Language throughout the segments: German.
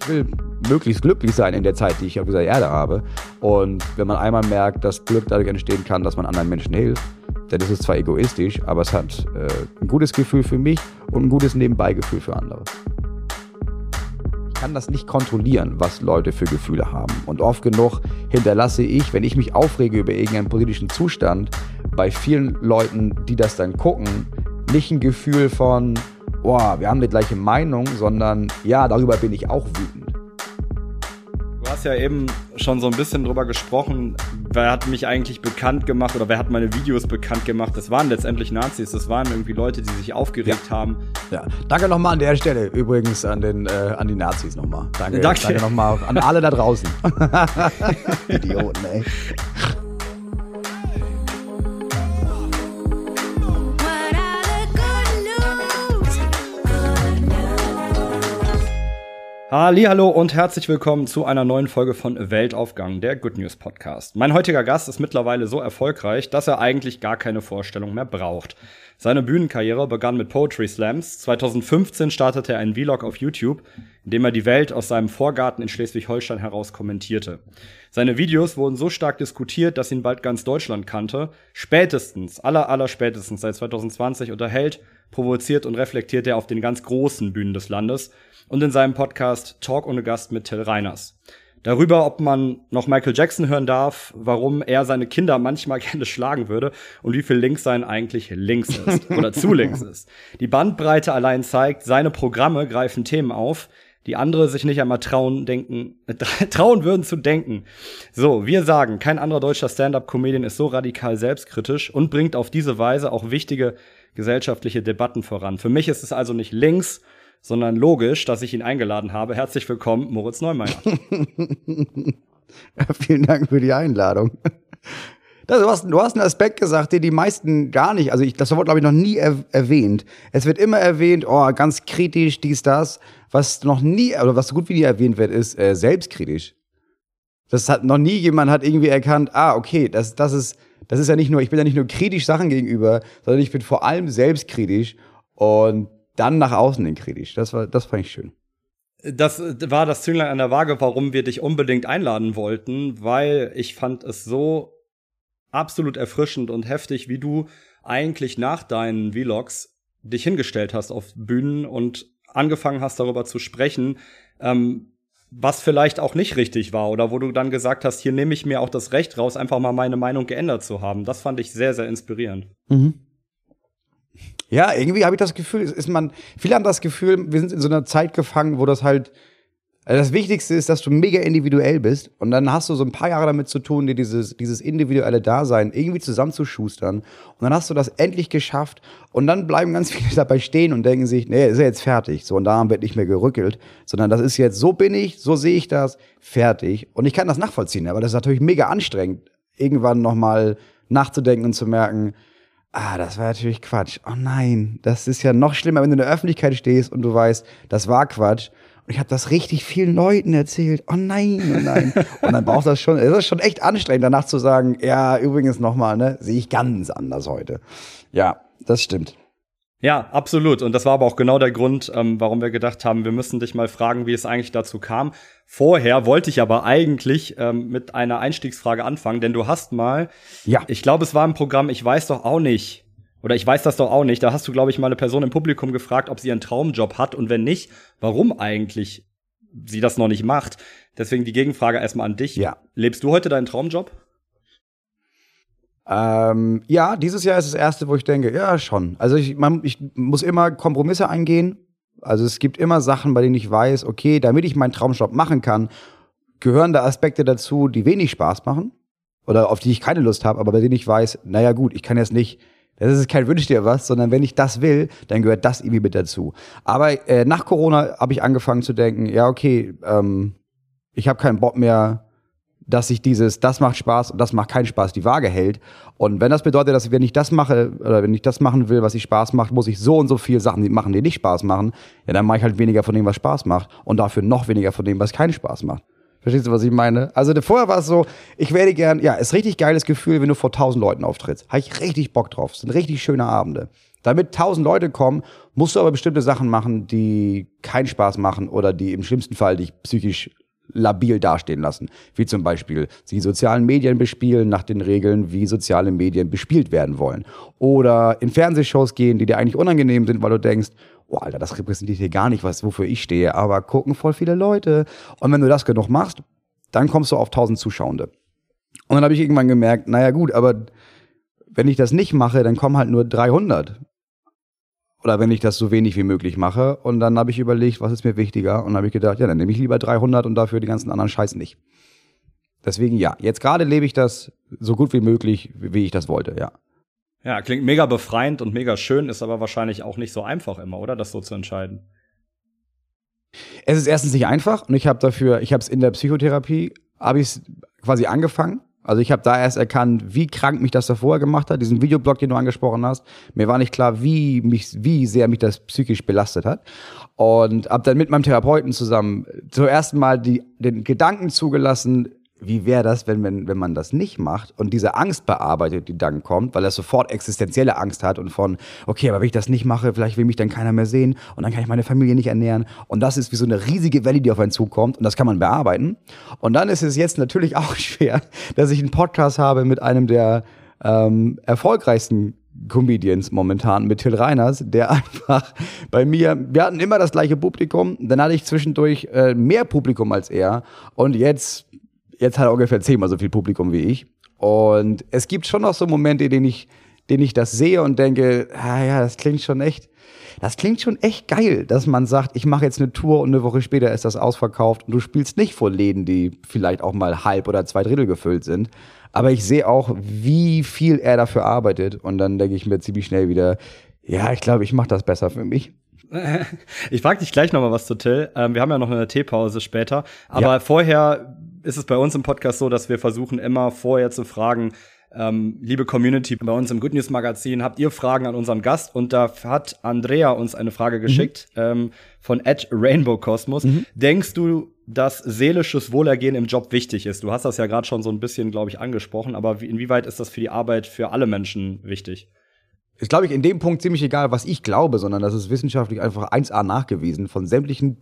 ich will möglichst glücklich sein in der Zeit, die ich auf dieser Erde habe. Und wenn man einmal merkt, dass Glück dadurch entstehen kann, dass man anderen Menschen hilft, dann ist es zwar egoistisch, aber es hat äh, ein gutes Gefühl für mich und ein gutes Nebenbeigefühl für andere. Ich kann das nicht kontrollieren, was Leute für Gefühle haben. Und oft genug hinterlasse ich, wenn ich mich aufrege über irgendeinen politischen Zustand, bei vielen Leuten, die das dann gucken, nicht ein Gefühl von, boah, wir haben die gleiche Meinung, sondern ja, darüber bin ich auch wütend. Du hast ja eben schon so ein bisschen drüber gesprochen, wer hat mich eigentlich bekannt gemacht oder wer hat meine Videos bekannt gemacht. Das waren letztendlich Nazis, das waren irgendwie Leute, die sich aufgeregt ja. haben. Ja, danke nochmal an der Stelle übrigens an, den, äh, an die Nazis nochmal. Danke, danke. danke nochmal an alle da draußen. Idioten, ey. Hallo und herzlich willkommen zu einer neuen Folge von Weltaufgang, der Good News Podcast. Mein heutiger Gast ist mittlerweile so erfolgreich, dass er eigentlich gar keine Vorstellung mehr braucht. Seine Bühnenkarriere begann mit Poetry Slams. 2015 startete er einen Vlog auf YouTube, in dem er die Welt aus seinem Vorgarten in Schleswig-Holstein heraus kommentierte. Seine Videos wurden so stark diskutiert, dass ihn bald ganz Deutschland kannte. Spätestens, aller aller spätestens seit 2020 unterhält, provoziert und reflektiert er auf den ganz großen Bühnen des Landes und in seinem Podcast Talk ohne Gast mit Till Reiners. Darüber, ob man noch Michael Jackson hören darf, warum er seine Kinder manchmal gerne schlagen würde und wie viel links sein eigentlich links ist oder zu links ist. Die Bandbreite allein zeigt, seine Programme greifen Themen auf, die andere sich nicht einmal trauen, denken, trauen würden zu denken. So, wir sagen, kein anderer deutscher Stand-up-Comedian ist so radikal selbstkritisch und bringt auf diese Weise auch wichtige gesellschaftliche Debatten voran. Für mich ist es also nicht links, sondern logisch, dass ich ihn eingeladen habe. Herzlich willkommen, Moritz Neumeier. Vielen Dank für die Einladung. Du hast, du hast einen Aspekt gesagt, den die meisten gar nicht, also ich, das wurde, glaube ich, noch nie er, erwähnt. Es wird immer erwähnt, oh, ganz kritisch, dies, das. Was noch nie, oder was so gut wie nie erwähnt wird, ist äh, selbstkritisch. Das hat noch nie jemand hat irgendwie erkannt, ah, okay, das, das ist, das ist ja nicht nur, ich bin ja nicht nur kritisch Sachen gegenüber, sondern ich bin vor allem selbstkritisch. Und dann nach außen hin kritisch. Das war, das fand ich schön. Das war das Zünglein an der Waage, warum wir dich unbedingt einladen wollten, weil ich fand es so absolut erfrischend und heftig, wie du eigentlich nach deinen Vlogs dich hingestellt hast auf Bühnen und angefangen hast, darüber zu sprechen, ähm, was vielleicht auch nicht richtig war oder wo du dann gesagt hast, hier nehme ich mir auch das Recht raus, einfach mal meine Meinung geändert zu haben. Das fand ich sehr, sehr inspirierend. Mhm. Ja, irgendwie habe ich das Gefühl, ist man, viele haben das Gefühl, wir sind in so einer Zeit gefangen, wo das halt, also das Wichtigste ist, dass du mega individuell bist und dann hast du so ein paar Jahre damit zu tun, dir dieses, dieses individuelle Dasein irgendwie zusammenzuschustern und dann hast du das endlich geschafft und dann bleiben ganz viele dabei stehen und denken sich, nee, ist ja jetzt fertig, so und daran wird nicht mehr gerückelt, sondern das ist jetzt, so bin ich, so sehe ich das, fertig. Und ich kann das nachvollziehen, aber das ist natürlich mega anstrengend, irgendwann nochmal nachzudenken und zu merken, Ah, das war natürlich Quatsch. Oh nein, das ist ja noch schlimmer, wenn du in der Öffentlichkeit stehst und du weißt, das war Quatsch. Und ich habe das richtig vielen Leuten erzählt. Oh nein, oh nein. und dann braucht das schon, es ist schon echt anstrengend, danach zu sagen, ja, übrigens nochmal, ne, sehe ich ganz anders heute. Ja, das stimmt. Ja, absolut. Und das war aber auch genau der Grund, ähm, warum wir gedacht haben, wir müssen dich mal fragen, wie es eigentlich dazu kam. Vorher wollte ich aber eigentlich ähm, mit einer Einstiegsfrage anfangen, denn du hast mal, ja. ich glaube, es war im Programm, ich weiß doch auch nicht, oder ich weiß das doch auch nicht, da hast du, glaube ich, mal eine Person im Publikum gefragt, ob sie einen Traumjob hat und wenn nicht, warum eigentlich sie das noch nicht macht. Deswegen die Gegenfrage erstmal an dich. Ja. Lebst du heute deinen Traumjob? Ähm, ja, dieses Jahr ist das erste, wo ich denke, ja, schon. Also ich, man, ich muss immer Kompromisse eingehen. Also es gibt immer Sachen, bei denen ich weiß, okay, damit ich meinen Traumjob machen kann, gehören da Aspekte dazu, die wenig Spaß machen oder auf die ich keine Lust habe, aber bei denen ich weiß, naja gut, ich kann jetzt nicht, das ist kein Wünsch dir was, sondern wenn ich das will, dann gehört das irgendwie mit dazu. Aber äh, nach Corona habe ich angefangen zu denken, ja okay, ähm, ich habe keinen Bock mehr, dass sich dieses, das macht Spaß und das macht keinen Spaß, die Waage hält. Und wenn das bedeutet, dass wenn ich das mache oder wenn ich das machen will, was ich Spaß macht, muss ich so und so viel Sachen machen, die nicht Spaß machen, ja, dann mache ich halt weniger von dem, was Spaß macht und dafür noch weniger von dem, was keinen Spaß macht. Verstehst du, was ich meine? Also vorher war es so, ich werde gern, ja, ist richtig geiles Gefühl, wenn du vor tausend Leuten auftrittst. Habe ich richtig Bock drauf. Sind richtig schöne Abende. Damit tausend Leute kommen, musst du aber bestimmte Sachen machen, die keinen Spaß machen oder die im schlimmsten Fall dich psychisch labil dastehen lassen. Wie zum Beispiel die sozialen Medien bespielen nach den Regeln, wie soziale Medien bespielt werden wollen. Oder in Fernsehshows gehen, die dir eigentlich unangenehm sind, weil du denkst, oh Alter, das repräsentiert hier gar nicht was, wofür ich stehe, aber gucken voll viele Leute. Und wenn du das genug machst, dann kommst du auf 1000 Zuschauende. Und dann habe ich irgendwann gemerkt, naja gut, aber wenn ich das nicht mache, dann kommen halt nur 300. Oder wenn ich das so wenig wie möglich mache. Und dann habe ich überlegt, was ist mir wichtiger? Und dann habe ich gedacht, ja, dann nehme ich lieber 300 und dafür die ganzen anderen Scheiß nicht. Deswegen ja, jetzt gerade lebe ich das so gut wie möglich, wie ich das wollte, ja. Ja, klingt mega befreiend und mega schön, ist aber wahrscheinlich auch nicht so einfach immer, oder? Das so zu entscheiden. Es ist erstens nicht einfach und ich habe dafür, ich habe es in der Psychotherapie, habe ich es quasi angefangen. Also ich habe da erst erkannt, wie krank mich das davor gemacht hat, diesen Videoblog, den du angesprochen hast. Mir war nicht klar, wie mich, wie sehr mich das psychisch belastet hat. Und habe dann mit meinem Therapeuten zusammen zuerst mal die, den Gedanken zugelassen, wie wäre das, wenn, wenn, wenn man das nicht macht und diese Angst bearbeitet, die dann kommt, weil er sofort existenzielle Angst hat und von, okay, aber wenn ich das nicht mache, vielleicht will mich dann keiner mehr sehen und dann kann ich meine Familie nicht ernähren. Und das ist wie so eine riesige Welle, die auf einen zukommt und das kann man bearbeiten. Und dann ist es jetzt natürlich auch schwer, dass ich einen Podcast habe mit einem der ähm, erfolgreichsten Comedians momentan mit Till Reiners, der einfach bei mir, wir hatten immer das gleiche Publikum, dann hatte ich zwischendurch äh, mehr Publikum als er und jetzt Jetzt hat er ungefähr zehnmal so viel Publikum wie ich. Und es gibt schon noch so Momente, in denen ich, denen ich das sehe und denke, ah ja, das klingt schon echt, das klingt schon echt geil, dass man sagt, ich mache jetzt eine Tour und eine Woche später ist das ausverkauft und du spielst nicht vor Läden, die vielleicht auch mal halb oder zwei Drittel gefüllt sind. Aber ich sehe auch, wie viel er dafür arbeitet und dann denke ich mir ziemlich schnell wieder, ja, ich glaube, ich mache das besser für mich. Ich frage dich gleich noch mal was zu Till. Ähm, wir haben ja noch eine Teepause später. Aber ja. vorher ist es bei uns im Podcast so, dass wir versuchen immer vorher zu fragen, ähm, liebe Community, bei uns im Good News Magazin habt ihr Fragen an unseren Gast und da hat Andrea uns eine Frage mhm. geschickt mhm. ähm, von Ed Rainbow Cosmos. Mhm. Denkst du, dass seelisches Wohlergehen im Job wichtig ist? Du hast das ja gerade schon so ein bisschen, glaube ich, angesprochen, aber wie, inwieweit ist das für die Arbeit für alle Menschen wichtig? Ist, glaube ich, in dem Punkt ziemlich egal, was ich glaube, sondern das ist wissenschaftlich einfach 1a nachgewiesen von sämtlichen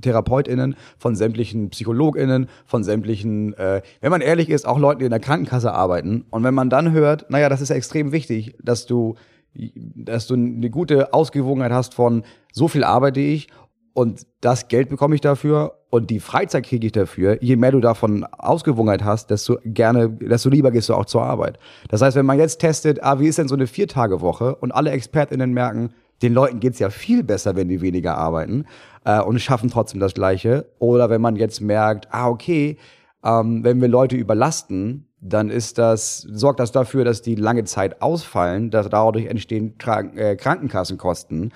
TherapeutInnen, von sämtlichen PsychologInnen, von sämtlichen, äh, wenn man ehrlich ist, auch Leuten, die in der Krankenkasse arbeiten. Und wenn man dann hört, naja, das ist ja extrem wichtig, dass du, dass du eine gute Ausgewogenheit hast von so viel arbeite ich und das Geld bekomme ich dafür und die Freizeit kriege ich dafür. Je mehr du davon Ausgewogenheit hast, desto gerne, desto lieber gehst du auch zur Arbeit. Das heißt, wenn man jetzt testet, ah, wie ist denn so eine Viertagewoche und alle ExpertInnen merken, den Leuten geht's ja viel besser, wenn die weniger arbeiten äh, und schaffen trotzdem das Gleiche. Oder wenn man jetzt merkt, ah, okay, ähm, wenn wir Leute überlasten, dann ist das, sorgt das dafür, dass die lange Zeit ausfallen, dass dadurch entstehen Krank äh, Krankenkassenkosten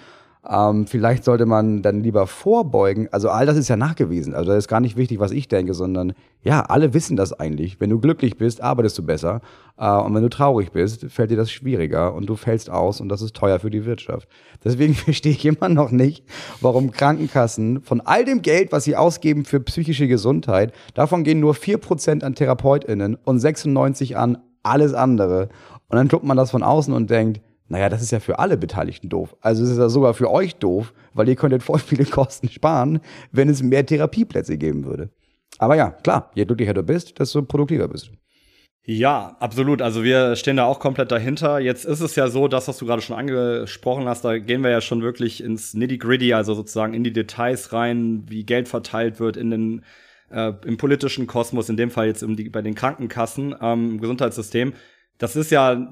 ähm, vielleicht sollte man dann lieber vorbeugen. Also all das ist ja nachgewiesen. Also das ist gar nicht wichtig, was ich denke, sondern ja, alle wissen das eigentlich. Wenn du glücklich bist, arbeitest du besser. Äh, und wenn du traurig bist, fällt dir das schwieriger und du fällst aus und das ist teuer für die Wirtschaft. Deswegen verstehe ich immer noch nicht, warum Krankenkassen von all dem Geld, was sie ausgeben für psychische Gesundheit, davon gehen nur vier Prozent an TherapeutInnen und 96 an alles andere. Und dann guckt man das von außen und denkt, naja, das ist ja für alle Beteiligten doof. Also es ist ja sogar für euch doof, weil ihr könntet voll viele Kosten sparen, wenn es mehr Therapieplätze geben würde. Aber ja, klar, je glücklicher du bist, desto produktiver bist du. Ja, absolut. Also wir stehen da auch komplett dahinter. Jetzt ist es ja so, das, was du gerade schon angesprochen hast, da gehen wir ja schon wirklich ins Nitty-Gritty, also sozusagen in die Details rein, wie Geld verteilt wird in den äh, im politischen Kosmos, in dem Fall jetzt um die, bei den Krankenkassen, ähm, im Gesundheitssystem. Das ist ja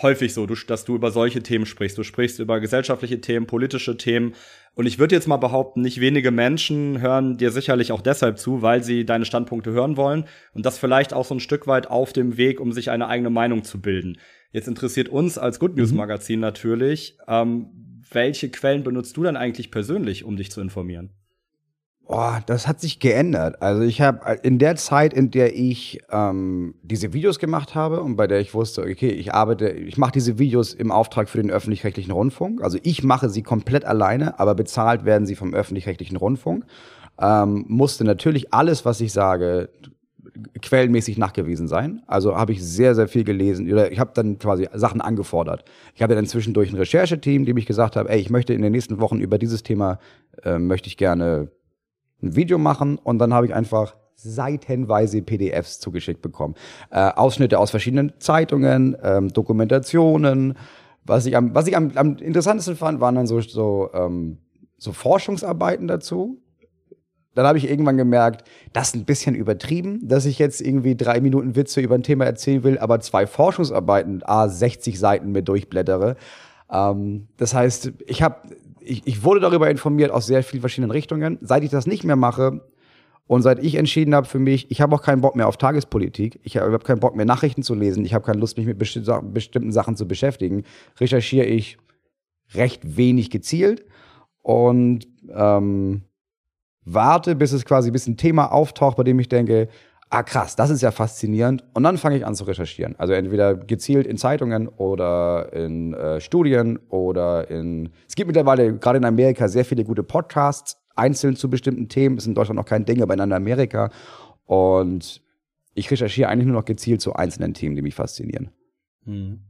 häufig so, dass du über solche Themen sprichst. Du sprichst über gesellschaftliche Themen, politische Themen. Und ich würde jetzt mal behaupten, nicht wenige Menschen hören dir sicherlich auch deshalb zu, weil sie deine Standpunkte hören wollen und das vielleicht auch so ein Stück weit auf dem Weg, um sich eine eigene Meinung zu bilden. Jetzt interessiert uns als Good News mhm. Magazin natürlich, ähm, welche Quellen benutzt du denn eigentlich persönlich, um dich zu informieren? Oh, das hat sich geändert. Also ich habe äh, in der Zeit, in der ich ähm, diese Videos gemacht habe und bei der ich wusste, okay, ich arbeite, ich mache diese Videos im Auftrag für den öffentlich-rechtlichen Rundfunk. Also ich mache sie komplett alleine, aber bezahlt werden sie vom öffentlich-rechtlichen Rundfunk. Ähm, musste natürlich alles, was ich sage, quellenmäßig nachgewiesen sein. Also habe ich sehr, sehr viel gelesen. Oder ich habe dann quasi Sachen angefordert. Ich hatte dann zwischendurch ein Rechercheteam, die mich gesagt haben, ey, ich möchte in den nächsten Wochen über dieses Thema, äh, möchte ich gerne ein Video machen. Und dann habe ich einfach seitenweise PDFs zugeschickt bekommen. Äh, Ausschnitte aus verschiedenen Zeitungen, ähm, Dokumentationen. Was ich am, was ich am, am interessantesten fand, waren dann so, so, ähm, so Forschungsarbeiten dazu dann habe ich irgendwann gemerkt, das ist ein bisschen übertrieben, dass ich jetzt irgendwie drei Minuten Witze über ein Thema erzählen will, aber zwei Forschungsarbeiten, a 60 Seiten mit durchblättere. Ähm, das heißt, ich habe, ich, ich wurde darüber informiert aus sehr vielen verschiedenen Richtungen. Seit ich das nicht mehr mache und seit ich entschieden habe für mich, ich habe auch keinen Bock mehr auf Tagespolitik, ich habe hab keinen Bock mehr Nachrichten zu lesen, ich habe keine Lust, mich mit bestimmten Sachen zu beschäftigen, recherchiere ich recht wenig gezielt und ähm, warte, bis es quasi bis ein Thema auftaucht, bei dem ich denke, ah krass, das ist ja faszinierend. Und dann fange ich an zu recherchieren. Also entweder gezielt in Zeitungen oder in äh, Studien oder in. Es gibt mittlerweile gerade in Amerika sehr viele gute Podcasts, einzeln zu bestimmten Themen. Ist in Deutschland noch kein Ding, aber in Amerika. Und ich recherchiere eigentlich nur noch gezielt zu einzelnen Themen, die mich faszinieren. Hm.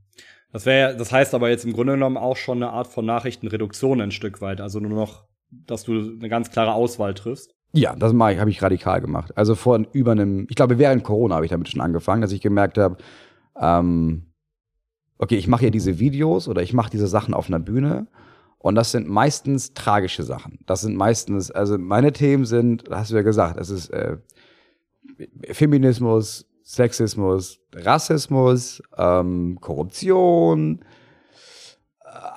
Das wäre, das heißt aber jetzt im Grunde genommen auch schon eine Art von Nachrichtenreduktion ein Stück weit. Also nur noch dass du eine ganz klare Auswahl triffst? Ja, das habe ich radikal gemacht. Also vor über einem, ich glaube, während Corona habe ich damit schon angefangen, dass ich gemerkt habe, ähm, okay, ich mache ja diese Videos oder ich mache diese Sachen auf einer Bühne und das sind meistens tragische Sachen. Das sind meistens, also meine Themen sind, hast du ja gesagt, es ist äh, Feminismus, Sexismus, Rassismus, ähm, Korruption,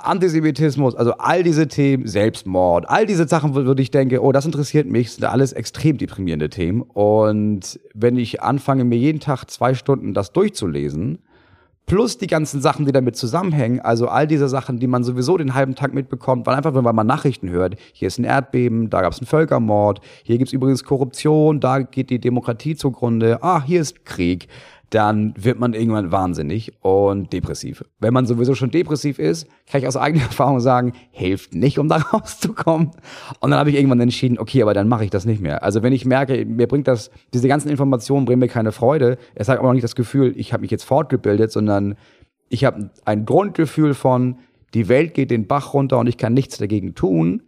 Antisemitismus, also all diese Themen, Selbstmord, all diese Sachen, wo ich denke, oh, das interessiert mich, sind alles extrem deprimierende Themen. Und wenn ich anfange, mir jeden Tag zwei Stunden das durchzulesen, plus die ganzen Sachen, die damit zusammenhängen, also all diese Sachen, die man sowieso den halben Tag mitbekommt, weil einfach, wenn man Nachrichten hört, hier ist ein Erdbeben, da gab es einen Völkermord, hier gibt es übrigens Korruption, da geht die Demokratie zugrunde, ah, hier ist Krieg dann wird man irgendwann wahnsinnig und depressiv. Wenn man sowieso schon depressiv ist, kann ich aus eigener Erfahrung sagen, hilft nicht, um da rauszukommen. Und dann habe ich irgendwann entschieden, okay, aber dann mache ich das nicht mehr. Also wenn ich merke, mir bringt das, diese ganzen Informationen bringen mir keine Freude, es hat aber noch nicht das Gefühl, ich habe mich jetzt fortgebildet, sondern ich habe ein Grundgefühl von, die Welt geht den Bach runter und ich kann nichts dagegen tun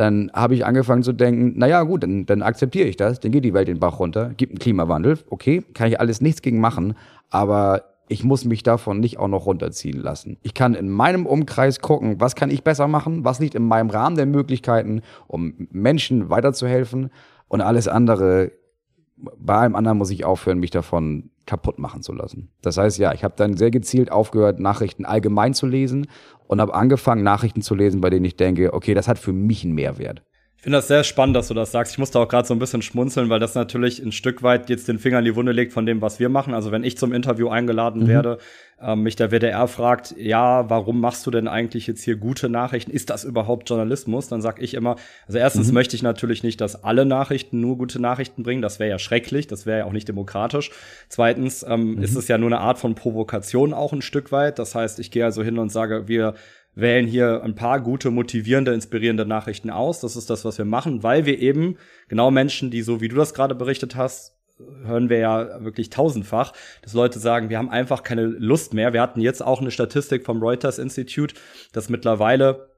dann habe ich angefangen zu denken, naja gut, dann, dann akzeptiere ich das, dann geht die Welt den Bach runter, gibt einen Klimawandel, okay, kann ich alles nichts gegen machen, aber ich muss mich davon nicht auch noch runterziehen lassen. Ich kann in meinem Umkreis gucken, was kann ich besser machen, was liegt in meinem Rahmen der Möglichkeiten, um Menschen weiterzuhelfen und alles andere, bei allem anderen muss ich aufhören, mich davon kaputt machen zu lassen. Das heißt, ja, ich habe dann sehr gezielt aufgehört, Nachrichten allgemein zu lesen und habe angefangen, Nachrichten zu lesen, bei denen ich denke, okay, das hat für mich einen Mehrwert. Ich finde das sehr spannend, dass du das sagst. Ich musste auch gerade so ein bisschen schmunzeln, weil das natürlich ein Stück weit jetzt den Finger in die Wunde legt von dem, was wir machen. Also wenn ich zum Interview eingeladen mhm. werde, ähm, mich der WDR fragt, ja, warum machst du denn eigentlich jetzt hier gute Nachrichten? Ist das überhaupt Journalismus? Dann sag ich immer, also erstens mhm. möchte ich natürlich nicht, dass alle Nachrichten nur gute Nachrichten bringen. Das wäre ja schrecklich, das wäre ja auch nicht demokratisch. Zweitens ähm, mhm. ist es ja nur eine Art von Provokation auch ein Stück weit. Das heißt, ich gehe also hin und sage, wir wählen hier ein paar gute, motivierende, inspirierende Nachrichten aus. Das ist das, was wir machen, weil wir eben genau Menschen, die so wie du das gerade berichtet hast, hören wir ja wirklich tausendfach, dass Leute sagen, wir haben einfach keine Lust mehr. Wir hatten jetzt auch eine Statistik vom Reuters Institute, dass mittlerweile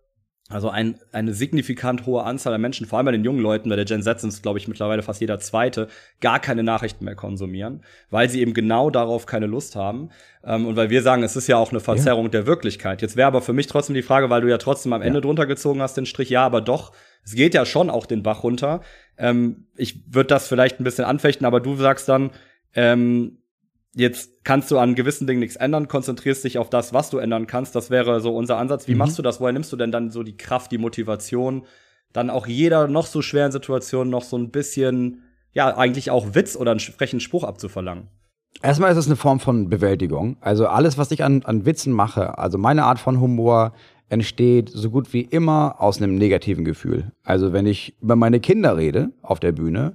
also ein, eine signifikant hohe Anzahl an Menschen, vor allem bei den jungen Leuten, bei der Gen Z sind es, glaube ich, mittlerweile fast jeder Zweite, gar keine Nachrichten mehr konsumieren, weil sie eben genau darauf keine Lust haben. Ähm, und weil wir sagen, es ist ja auch eine Verzerrung ja. der Wirklichkeit. Jetzt wäre aber für mich trotzdem die Frage, weil du ja trotzdem am Ende ja. drunter gezogen hast, den Strich, ja, aber doch, es geht ja schon auch den Bach runter. Ähm, ich würde das vielleicht ein bisschen anfechten, aber du sagst dann, ähm, jetzt kannst du an gewissen Dingen nichts ändern, konzentrierst dich auf das, was du ändern kannst. Das wäre so unser Ansatz. Wie mhm. machst du das? Woher nimmst du denn dann so die Kraft, die Motivation, dann auch jeder noch so schweren Situation noch so ein bisschen, ja, eigentlich auch Witz oder einen frechen Spruch abzuverlangen? Erstmal ist es eine Form von Bewältigung. Also alles, was ich an, an Witzen mache, also meine Art von Humor entsteht so gut wie immer aus einem negativen Gefühl. Also wenn ich über meine Kinder rede, auf der Bühne,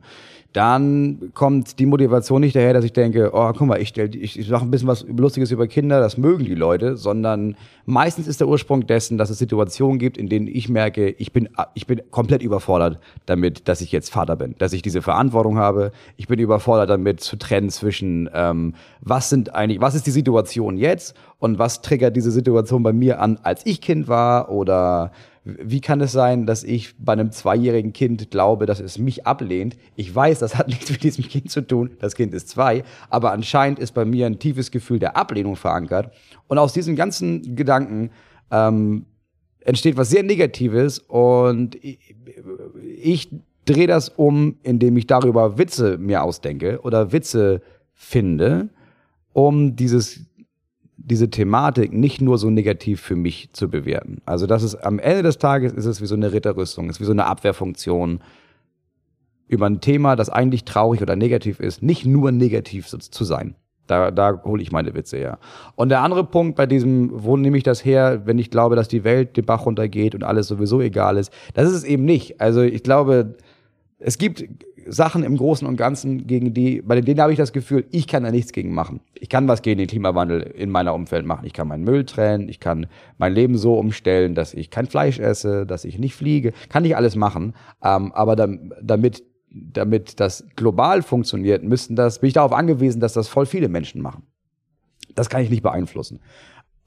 dann kommt die Motivation nicht daher, dass ich denke, oh, guck mal, ich, stell, ich, ich mache ein bisschen was Lustiges über Kinder, das mögen die Leute, sondern meistens ist der Ursprung dessen, dass es Situationen gibt, in denen ich merke, ich bin, ich bin komplett überfordert damit, dass ich jetzt Vater bin, dass ich diese Verantwortung habe. Ich bin überfordert damit zu trennen zwischen, ähm, was sind eigentlich, was ist die Situation jetzt und was triggert diese Situation bei mir an, als ich Kind war oder wie kann es sein, dass ich bei einem zweijährigen Kind glaube, dass es mich ablehnt? Ich weiß, das hat nichts mit diesem Kind zu tun. Das Kind ist zwei. Aber anscheinend ist bei mir ein tiefes Gefühl der Ablehnung verankert. Und aus diesen ganzen Gedanken ähm, entsteht was sehr Negatives. Und ich, ich drehe das um, indem ich darüber Witze mir ausdenke oder Witze finde, um dieses diese Thematik nicht nur so negativ für mich zu bewerten. Also das ist am Ende des Tages ist es wie so eine Ritterrüstung, ist wie so eine Abwehrfunktion über ein Thema, das eigentlich traurig oder negativ ist, nicht nur negativ zu sein. Da, da hole ich meine Witze her. Und der andere Punkt bei diesem, wo nehme ich das her, wenn ich glaube, dass die Welt den Bach runtergeht und alles sowieso egal ist, das ist es eben nicht. Also ich glaube, es gibt Sachen im Großen und Ganzen, gegen die, bei denen habe ich das Gefühl, ich kann da nichts gegen machen. Ich kann was gegen den Klimawandel in meiner Umfeld machen. Ich kann meinen Müll trennen, ich kann mein Leben so umstellen, dass ich kein Fleisch esse, dass ich nicht fliege. Kann ich alles machen. Ähm, aber dann, damit, damit das global funktioniert, müssten das, bin ich darauf angewiesen, dass das voll viele Menschen machen. Das kann ich nicht beeinflussen.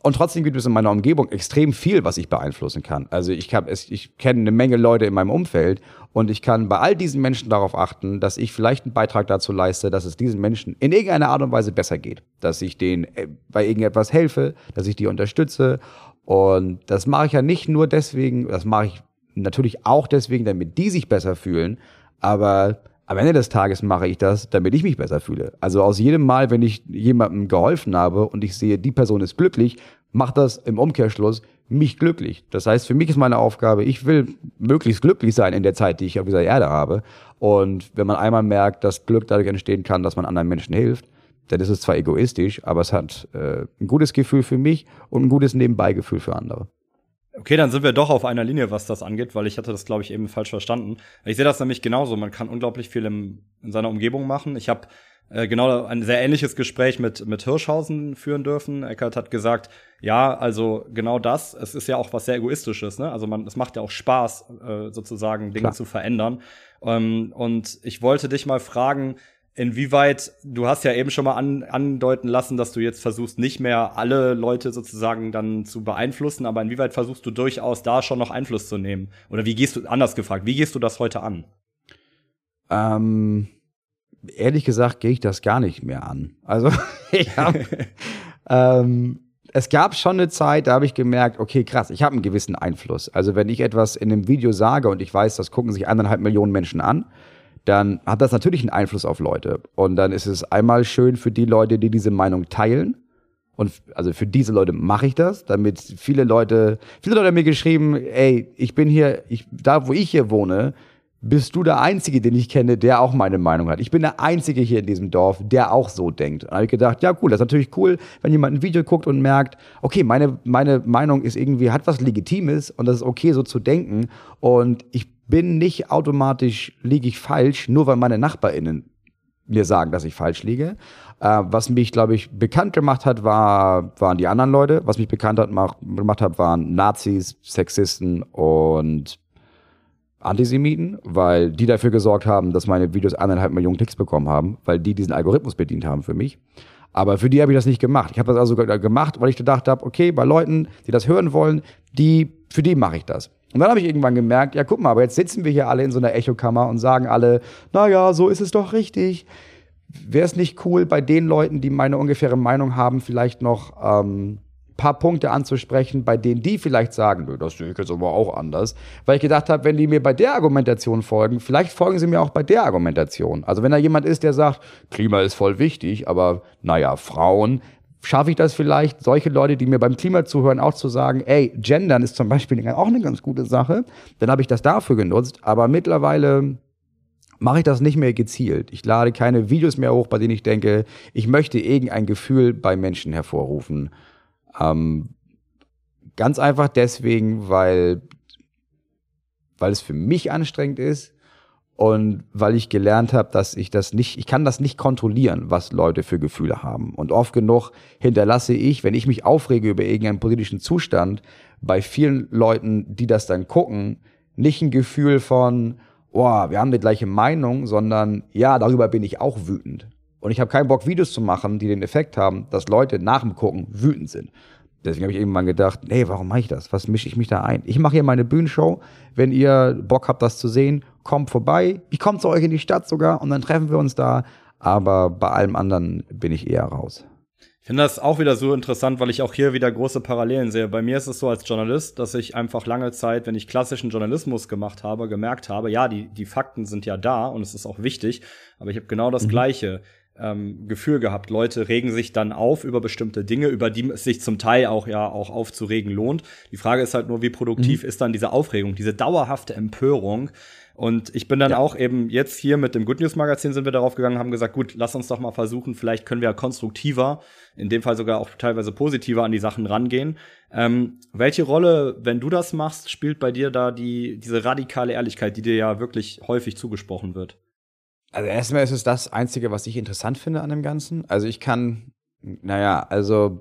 Und trotzdem gibt es in meiner Umgebung extrem viel, was ich beeinflussen kann. Also ich ich kenne eine Menge Leute in meinem Umfeld und ich kann bei all diesen Menschen darauf achten, dass ich vielleicht einen Beitrag dazu leiste, dass es diesen Menschen in irgendeiner Art und Weise besser geht, dass ich denen äh, bei irgendetwas helfe, dass ich die unterstütze. Und das mache ich ja nicht nur deswegen, das mache ich natürlich auch deswegen, damit die sich besser fühlen, aber am Ende des Tages mache ich das, damit ich mich besser fühle. Also aus jedem Mal, wenn ich jemandem geholfen habe und ich sehe, die Person ist glücklich, macht das im Umkehrschluss mich glücklich. Das heißt, für mich ist meine Aufgabe, ich will möglichst glücklich sein in der Zeit, die ich auf dieser Erde habe. Und wenn man einmal merkt, dass Glück dadurch entstehen kann, dass man anderen Menschen hilft, dann ist es zwar egoistisch, aber es hat äh, ein gutes Gefühl für mich und ein gutes Nebenbeigefühl für andere. Okay, dann sind wir doch auf einer Linie, was das angeht, weil ich hatte das, glaube ich, eben falsch verstanden. Ich sehe das nämlich genauso. Man kann unglaublich viel im, in seiner Umgebung machen. Ich habe äh, genau ein sehr ähnliches Gespräch mit, mit Hirschhausen führen dürfen. Eckert hat gesagt, ja, also genau das. Es ist ja auch was sehr Egoistisches. Ne? Also man, es macht ja auch Spaß, äh, sozusagen Dinge Klar. zu verändern. Ähm, und ich wollte dich mal fragen, inwieweit, du hast ja eben schon mal an, andeuten lassen, dass du jetzt versuchst, nicht mehr alle Leute sozusagen dann zu beeinflussen, aber inwieweit versuchst du durchaus da schon noch Einfluss zu nehmen? Oder wie gehst du, anders gefragt, wie gehst du das heute an? Ähm, ehrlich gesagt gehe ich das gar nicht mehr an. Also ich hab, ähm, es gab schon eine Zeit, da habe ich gemerkt, okay, krass, ich habe einen gewissen Einfluss. Also wenn ich etwas in einem Video sage und ich weiß, das gucken sich anderthalb Millionen Menschen an, dann hat das natürlich einen Einfluss auf Leute. Und dann ist es einmal schön für die Leute, die diese Meinung teilen. Und also für diese Leute mache ich das, damit viele Leute, viele Leute haben mir geschrieben, ey, ich bin hier, ich, da wo ich hier wohne, bist du der Einzige, den ich kenne, der auch meine Meinung hat. Ich bin der Einzige hier in diesem Dorf, der auch so denkt. Und habe ich gedacht, ja cool, das ist natürlich cool, wenn jemand ein Video guckt und merkt, okay, meine, meine Meinung ist irgendwie, hat was Legitimes und das ist okay, so zu denken. Und ich bin nicht automatisch, liege ich falsch, nur weil meine NachbarInnen mir sagen, dass ich falsch liege. Äh, was mich, glaube ich, bekannt gemacht hat, war, waren die anderen Leute. Was mich bekannt hat, mach, gemacht hat, waren Nazis, Sexisten und Antisemiten, weil die dafür gesorgt haben, dass meine Videos eineinhalb Millionen Klicks bekommen haben, weil die diesen Algorithmus bedient haben für mich. Aber für die habe ich das nicht gemacht. Ich habe das also gemacht, weil ich gedacht habe, okay, bei Leuten, die das hören wollen, die, für die mache ich das. Und dann habe ich irgendwann gemerkt, ja, guck mal, aber jetzt sitzen wir hier alle in so einer Echokammer und sagen alle, naja, so ist es doch richtig. Wäre es nicht cool, bei den Leuten, die meine ungefähre Meinung haben, vielleicht noch ähm, paar Punkte anzusprechen, bei denen die vielleicht sagen, das sehe ich jetzt aber auch anders. Weil ich gedacht habe, wenn die mir bei der Argumentation folgen, vielleicht folgen sie mir auch bei der Argumentation. Also wenn da jemand ist, der sagt, Klima ist voll wichtig, aber naja, Frauen, schaffe ich das vielleicht, solche Leute, die mir beim Klima zuhören, auch zu sagen, ey, Gendern ist zum Beispiel auch eine ganz gute Sache. Dann habe ich das dafür genutzt. Aber mittlerweile mache ich das nicht mehr gezielt. Ich lade keine Videos mehr hoch, bei denen ich denke, ich möchte irgendein Gefühl bei Menschen hervorrufen. Ähm, ganz einfach deswegen, weil, weil es für mich anstrengend ist Und weil ich gelernt habe, dass ich das nicht, ich kann das nicht kontrollieren, was Leute für Gefühle haben. Und oft genug hinterlasse ich, wenn ich mich aufrege über irgendeinen politischen Zustand, bei vielen Leuten, die das dann gucken, nicht ein Gefühl von, oh, wir haben die gleiche Meinung, sondern ja, darüber bin ich auch wütend. Und ich habe keinen Bock, Videos zu machen, die den Effekt haben, dass Leute nach dem Gucken wütend sind. Deswegen habe ich irgendwann gedacht, nee, warum mache ich das? Was mische ich mich da ein? Ich mache hier meine Bühnenshow. Wenn ihr Bock habt, das zu sehen, kommt vorbei. Ich komme zu euch in die Stadt sogar und dann treffen wir uns da. Aber bei allem anderen bin ich eher raus. Ich finde das auch wieder so interessant, weil ich auch hier wieder große Parallelen sehe. Bei mir ist es so als Journalist, dass ich einfach lange Zeit, wenn ich klassischen Journalismus gemacht habe, gemerkt habe, ja, die, die Fakten sind ja da und es ist auch wichtig, aber ich habe genau das mhm. Gleiche ähm, Gefühl gehabt. Leute regen sich dann auf über bestimmte Dinge, über die es sich zum Teil auch ja auch aufzuregen lohnt. Die Frage ist halt nur, wie produktiv mhm. ist dann diese Aufregung, diese dauerhafte Empörung. Und ich bin dann ja. auch eben jetzt hier mit dem Good News Magazin sind wir darauf gegangen, haben gesagt, gut, lass uns doch mal versuchen, vielleicht können wir konstruktiver, in dem Fall sogar auch teilweise positiver an die Sachen rangehen. Ähm, welche Rolle, wenn du das machst, spielt bei dir da die, diese radikale Ehrlichkeit, die dir ja wirklich häufig zugesprochen wird? Also erstmal ist es das Einzige, was ich interessant finde an dem Ganzen. Also ich kann, naja, also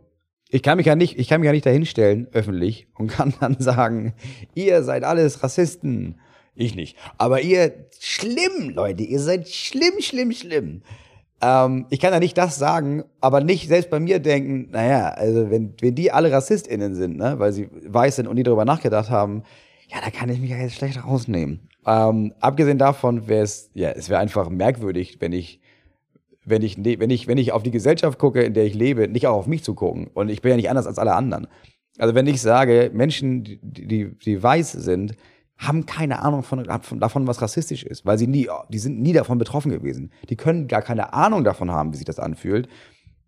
ich kann mich ja nicht, ich kann mich ja nicht dahinstellen, öffentlich, und kann dann sagen, ihr seid alles Rassisten. Ich nicht. Aber ihr, schlimm, Leute, ihr seid schlimm, schlimm, schlimm. Ähm, ich kann ja nicht das sagen, aber nicht selbst bei mir denken, naja, also wenn, wenn die alle RassistInnen sind, ne, weil sie weiß sind und nie darüber nachgedacht haben, ja, da kann ich mich ja jetzt schlecht rausnehmen. Ähm, abgesehen davon wäre es, ja, es wäre einfach merkwürdig, wenn ich, wenn ich, wenn ich, wenn ich auf die Gesellschaft gucke, in der ich lebe, nicht auch auf mich zu gucken. Und ich bin ja nicht anders als alle anderen. Also wenn ich sage, Menschen, die, die, die weiß sind, haben keine Ahnung von, davon, was rassistisch ist, weil sie nie, die sind nie davon betroffen gewesen. Die können gar keine Ahnung davon haben, wie sich das anfühlt.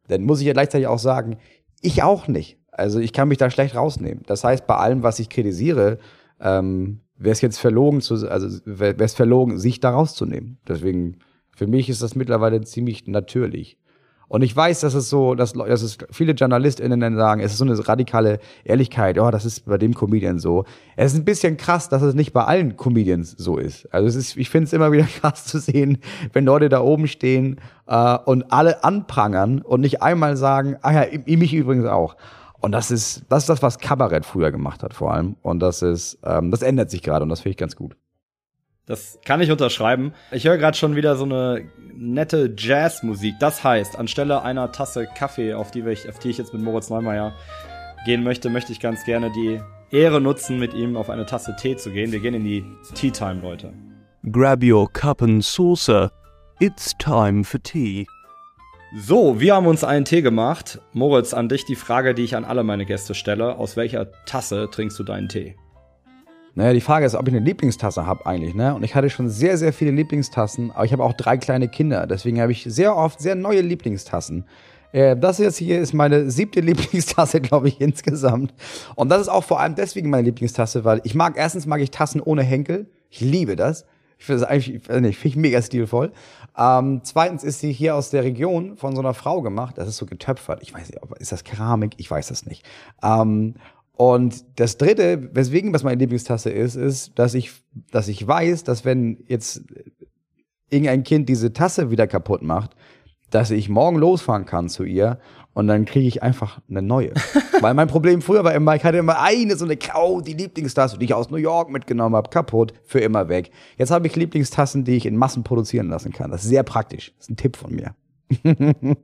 Dann muss ich ja gleichzeitig auch sagen, ich auch nicht. Also ich kann mich da schlecht rausnehmen. Das heißt, bei allem, was ich kritisiere, ähm, wäre es jetzt verlogen, zu, also wäre es verlogen, sich da rauszunehmen. Deswegen, für mich ist das mittlerweile ziemlich natürlich. Und ich weiß, dass es so, dass, dass es viele JournalistInnen dann sagen, es ist so eine radikale Ehrlichkeit, oh, das ist bei dem Comedian so. Es ist ein bisschen krass, dass es nicht bei allen Comedians so ist. Also es ist, ich finde es immer wieder krass zu sehen, wenn Leute da oben stehen äh, und alle anprangern und nicht einmal sagen, ah ja, mich übrigens auch. Und das ist, das ist das, was Kabarett früher gemacht hat, vor allem. Und das ist, ähm, das ändert sich gerade und das finde ich ganz gut. Das kann ich unterschreiben. Ich höre gerade schon wieder so eine nette Jazzmusik. Das heißt, anstelle einer Tasse Kaffee, auf die, ich, auf die ich jetzt mit Moritz Neumeier gehen möchte, möchte ich ganz gerne die Ehre nutzen, mit ihm auf eine Tasse Tee zu gehen. Wir gehen in die Tea Time, Leute. Grab your cup and saucer. It's time for tea. So, wir haben uns einen Tee gemacht. Moritz, an dich die Frage, die ich an alle meine Gäste stelle. Aus welcher Tasse trinkst du deinen Tee? Naja, die Frage ist, ob ich eine Lieblingstasse habe eigentlich, ne? Und ich hatte schon sehr, sehr viele Lieblingstassen, aber ich habe auch drei kleine Kinder. Deswegen habe ich sehr oft sehr neue Lieblingstassen. Äh, das jetzt hier ist meine siebte Lieblingstasse, glaube ich, insgesamt. Und das ist auch vor allem deswegen meine Lieblingstasse, weil ich mag, erstens mag ich Tassen ohne Henkel. Ich liebe das. Ich finde das eigentlich, ich finde ich mega stilvoll. Ähm, zweitens ist sie hier aus der Region von so einer Frau gemacht. Das ist so getöpfert. Ich weiß nicht, ist das Keramik? Ich weiß das nicht. Ähm, und das dritte, weswegen was meine Lieblingstasse ist, ist, dass ich, dass ich weiß, dass wenn jetzt irgendein Kind diese Tasse wieder kaputt macht, dass ich morgen losfahren kann zu ihr und dann kriege ich einfach eine neue. Weil mein Problem früher war immer, ich hatte immer eine so eine Kau, die Lieblingstasse, die ich aus New York mitgenommen habe, kaputt, für immer weg. Jetzt habe ich Lieblingstassen, die ich in Massen produzieren lassen kann. Das ist sehr praktisch. Das ist ein Tipp von mir.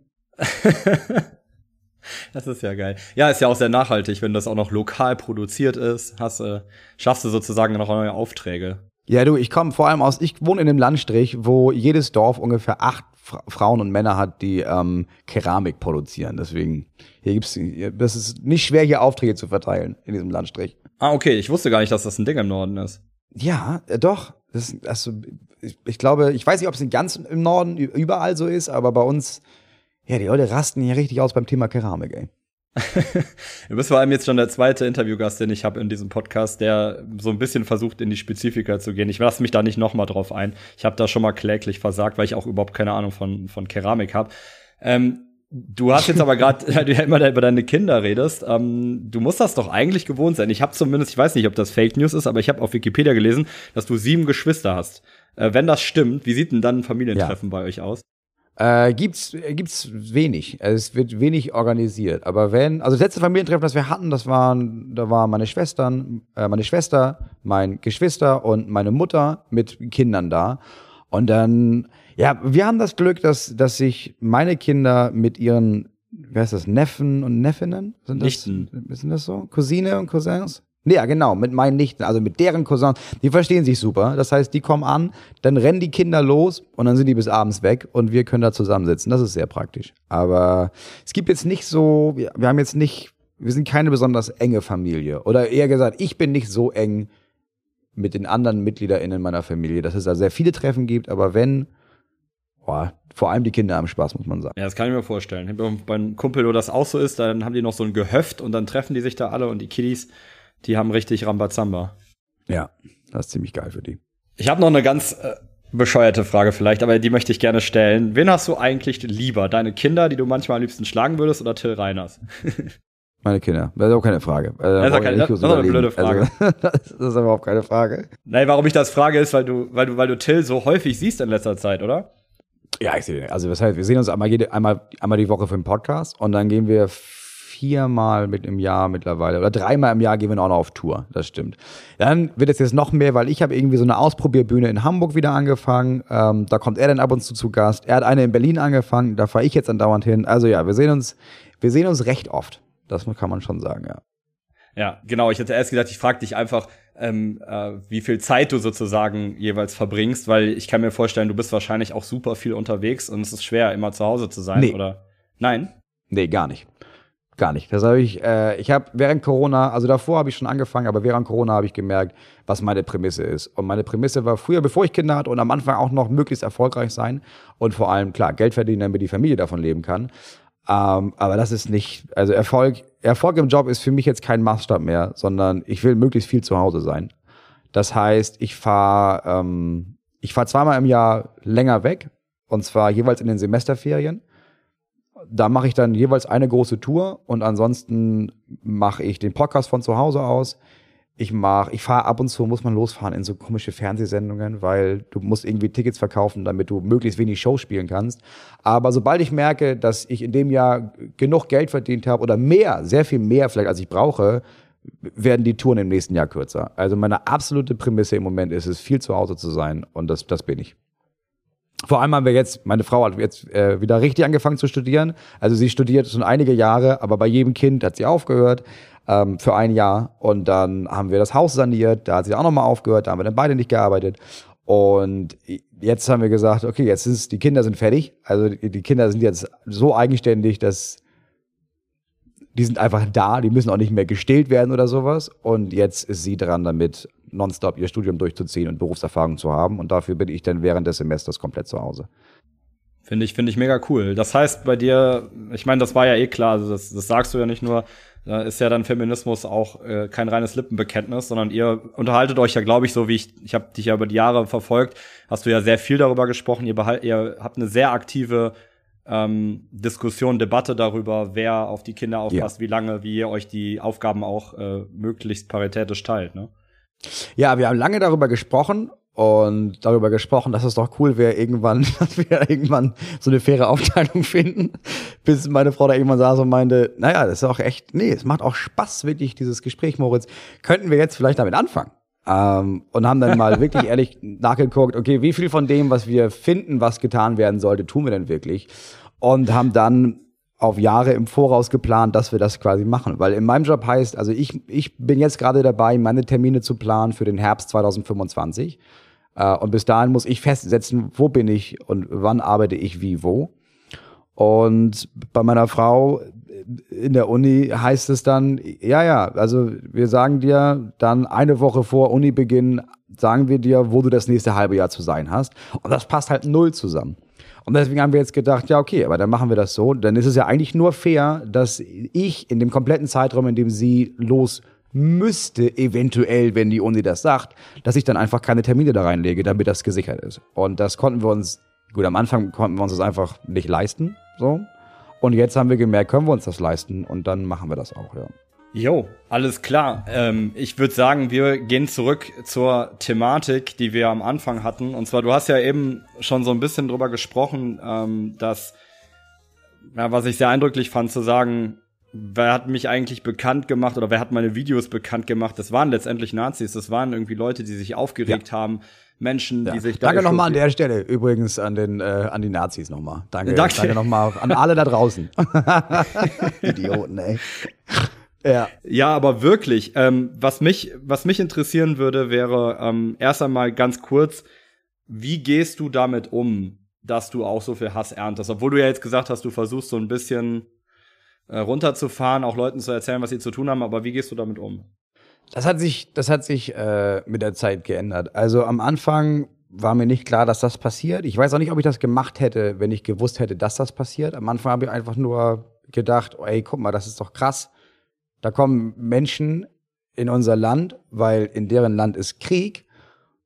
das ist ja geil. Ja, ist ja auch sehr nachhaltig, wenn das auch noch lokal produziert ist. Hast, äh, schaffst du sozusagen noch neue Aufträge. Ja, du, ich komme vor allem aus, ich wohne in einem Landstrich, wo jedes Dorf ungefähr acht Fra Frauen und Männer hat, die ähm, Keramik produzieren. Deswegen, hier gibt's, das ist nicht schwer, hier Aufträge zu verteilen in diesem Landstrich. Ah, okay. Ich wusste gar nicht, dass das ein Ding im Norden ist. Ja, äh, doch. Das, also, ich, ich glaube, ich weiß nicht, ob es in ganz im Norden überall so ist, aber bei uns, ja, die Leute rasten hier richtig aus beim Thema Keramik, ey. du bist vor allem jetzt schon der zweite Interviewgast, den ich habe in diesem Podcast, der so ein bisschen versucht, in die Spezifika zu gehen. Ich lasse mich da nicht noch mal drauf ein. Ich habe da schon mal kläglich versagt, weil ich auch überhaupt keine Ahnung von, von Keramik habe. Ähm, du hast jetzt aber gerade, du ja immer über deine Kinder redest, ähm, du musst das doch eigentlich gewohnt sein. Ich habe zumindest, ich weiß nicht, ob das Fake News ist, aber ich habe auf Wikipedia gelesen, dass du sieben Geschwister hast. Äh, wenn das stimmt, wie sieht denn dann ein Familientreffen bei euch aus? Äh, gibt's, äh, gibt's wenig. Also es wird wenig organisiert. Aber wenn, also das letzte Familientreffen, das wir hatten, das waren, da waren meine Schwestern, äh, meine Schwester, mein Geschwister und meine Mutter mit Kindern da. Und dann, ja, wir haben das Glück, dass, dass sich meine Kinder mit ihren, wer ist das, Neffen und Neffinnen? Sind das, Nichten. Sind das so? Cousine und Cousins? Ja, genau, mit meinen Nichten, also mit deren Cousins, die verstehen sich super. Das heißt, die kommen an, dann rennen die Kinder los und dann sind die bis abends weg und wir können da zusammensitzen. Das ist sehr praktisch. Aber es gibt jetzt nicht so, wir, haben jetzt nicht, wir sind keine besonders enge Familie. Oder eher gesagt, ich bin nicht so eng mit den anderen MitgliederInnen meiner Familie, dass es da sehr viele Treffen gibt, aber wenn, boah, vor allem die Kinder haben Spaß, muss man sagen. Ja, das kann ich mir vorstellen. Beim Kumpel, wo das auch so ist, dann haben die noch so ein Gehöft und dann treffen die sich da alle und die Kiddies, die haben richtig Rambazamba. Ja, das ist ziemlich geil für die. Ich habe noch eine ganz äh, bescheuerte Frage vielleicht, aber die möchte ich gerne stellen. Wen hast du eigentlich lieber? Deine Kinder, die du manchmal am liebsten schlagen würdest, oder Till Reiners? Meine Kinder, das ist auch keine Frage. Also, Das ist auch keine- das ist auch eine blöde Frage. Also, das ist überhaupt keine Frage. Nein, warum ich das frage, ist, weil du, weil du, weil du Till so häufig siehst in letzter Zeit, oder? Ja, ich sehe, also das heißt, wir sehen uns einmal, jede, einmal, einmal die Woche für den Podcast und dann gehen wir viermal mit im Jahr mittlerweile oder dreimal im Jahr gehen wir auch noch auf Tour, das stimmt. Dann wird es jetzt noch mehr, weil ich habe irgendwie so eine Ausprobierbühne in Hamburg wieder angefangen, ähm, da kommt er dann ab und zu zu Gast. Er hat eine in Berlin angefangen, da fahre ich jetzt andauernd hin. Also ja, wir sehen uns, wir sehen uns recht oft. Das kann man schon sagen, ja. Ja, genau. Ich hätte erst gesagt, ich frage dich einfach, ähm, äh, wie viel Zeit du sozusagen jeweils verbringst, weil ich kann mir vorstellen, du bist wahrscheinlich auch super viel unterwegs und es ist schwer, immer zu Hause zu sein, Nee. oder? Nein? Nee, gar nicht. Gar nicht. Das habe ich, äh, ich habe während Corona, also davor habe ich schon angefangen, aber während Corona habe ich gemerkt, was meine Prämisse ist. Und meine Prämisse war früher, bevor ich Kinder hatte und am Anfang auch noch möglichst erfolgreich sein und vor allem, klar, Geld verdienen, damit die Familie davon leben kann. Ähm, aber das ist nicht, also Erfolg, Erfolg im Job ist für mich jetzt kein Maßstab mehr, sondern ich will möglichst viel zu Hause sein. Das heißt, ich fahre ähm, ich fahr zweimal im Jahr länger weg und zwar jeweils in den Semesterferien da mache ich dann jeweils eine große Tour und ansonsten mache ich den Podcast von zu Hause aus. Ich mache, ich fahre ab und zu, muss man losfahren in so komische Fernsehsendungen, weil du musst irgendwie Tickets verkaufen, damit du möglichst wenig Show spielen kannst. Aber sobald ich merke, dass ich in dem Jahr genug Geld verdient habe oder mehr, sehr viel mehr vielleicht als ich brauche, werden die Touren im nächsten Jahr kürzer. Also meine absolute Prämisse im Moment ist es, viel zu Hause zu sein und das, das bin ich. Vor allem haben wir jetzt, meine Frau hat jetzt äh, wieder richtig angefangen zu studieren. Also sie studiert schon einige Jahre, aber bei jedem Kind hat sie aufgehört ähm, für ein Jahr. Und dann haben wir das Haus saniert, da hat sie auch nochmal aufgehört, da haben wir dann beide nicht gearbeitet. Und jetzt haben wir gesagt, okay, jetzt ist die Kinder sind fertig. Also die, Kinder sind jetzt so eigenständig, dass die sind einfach da, die müssen auch nicht mehr gestillt werden oder sowas. Und jetzt ist sie dran damit, nonstop ihr Studium durchzuziehen und Berufserfahrung zu haben. Und dafür bin ich dann während des Semesters komplett zu Hause. Finde ich, finde ich mega cool. Das heißt bei dir, ich meine, das war ja eh klar, also das, das sagst du ja nicht nur, da ist ja dann Feminismus auch äh, kein reines Lippenbekenntnis, sondern ihr unterhaltet euch ja, glaube ich, so wie ich, ich habe dich ja über die Jahre verfolgt, hast du ja sehr viel darüber gesprochen. Ihr, behalt, ihr habt eine sehr aktive ähm, Diskussion, Debatte darüber, wer auf die Kinder aufpasst, wie lange, wie ihr euch die Aufgaben auch äh, möglichst paritätisch teilt. Ne? Ja, wir haben lange darüber gesprochen und darüber gesprochen, dass es doch cool wäre, irgendwann, dass wir irgendwann so eine faire Aufteilung finden. Bis meine Frau da irgendwann saß und meinte, naja, das ist auch echt, nee, es macht auch Spaß, wirklich, dieses Gespräch, Moritz. Könnten wir jetzt vielleicht damit anfangen? Ähm, und haben dann mal wirklich ehrlich nachgeguckt, okay, wie viel von dem, was wir finden, was getan werden sollte, tun wir denn wirklich? Und haben dann auf Jahre im Voraus geplant, dass wir das quasi machen. Weil in meinem Job heißt, also ich, ich bin jetzt gerade dabei, meine Termine zu planen für den Herbst 2025. Äh, und bis dahin muss ich festsetzen, wo bin ich und wann arbeite ich wie wo. Und bei meiner Frau in der Uni heißt es dann, ja, ja, also wir sagen dir dann eine Woche vor Unibeginn, sagen wir dir, wo du das nächste halbe Jahr zu sein hast. Und das passt halt null zusammen. Und deswegen haben wir jetzt gedacht, ja, okay, aber dann machen wir das so. Dann ist es ja eigentlich nur fair, dass ich in dem kompletten Zeitraum, in dem sie los müsste, eventuell, wenn die Uni das sagt, dass ich dann einfach keine Termine da reinlege, damit das gesichert ist. Und das konnten wir uns, gut, am Anfang konnten wir uns das einfach nicht leisten, so. Und jetzt haben wir gemerkt, können wir uns das leisten und dann machen wir das auch, ja. Jo, alles klar. Ähm, ich würde sagen, wir gehen zurück zur Thematik, die wir am Anfang hatten. Und zwar, du hast ja eben schon so ein bisschen drüber gesprochen, ähm, dass, ja, was ich sehr eindrücklich fand, zu sagen, wer hat mich eigentlich bekannt gemacht oder wer hat meine Videos bekannt gemacht? Das waren letztendlich Nazis. Das waren irgendwie Leute, die sich aufgeregt ja. haben. Menschen, ja. die sich da Danke nochmal an der Stelle übrigens an den äh, an die Nazis nochmal. Danke, danke, danke nochmal an alle da draußen. Idioten, ey. Ja. ja, aber wirklich, ähm, was, mich, was mich interessieren würde, wäre ähm, erst einmal ganz kurz, wie gehst du damit um, dass du auch so viel Hass erntest? Obwohl du ja jetzt gesagt hast, du versuchst so ein bisschen äh, runterzufahren, auch Leuten zu erzählen, was sie zu tun haben, aber wie gehst du damit um? Das hat sich, das hat sich äh, mit der Zeit geändert. Also am Anfang war mir nicht klar, dass das passiert. Ich weiß auch nicht, ob ich das gemacht hätte, wenn ich gewusst hätte, dass das passiert. Am Anfang habe ich einfach nur gedacht, ey, guck mal, das ist doch krass. Da kommen Menschen in unser Land, weil in deren Land ist Krieg.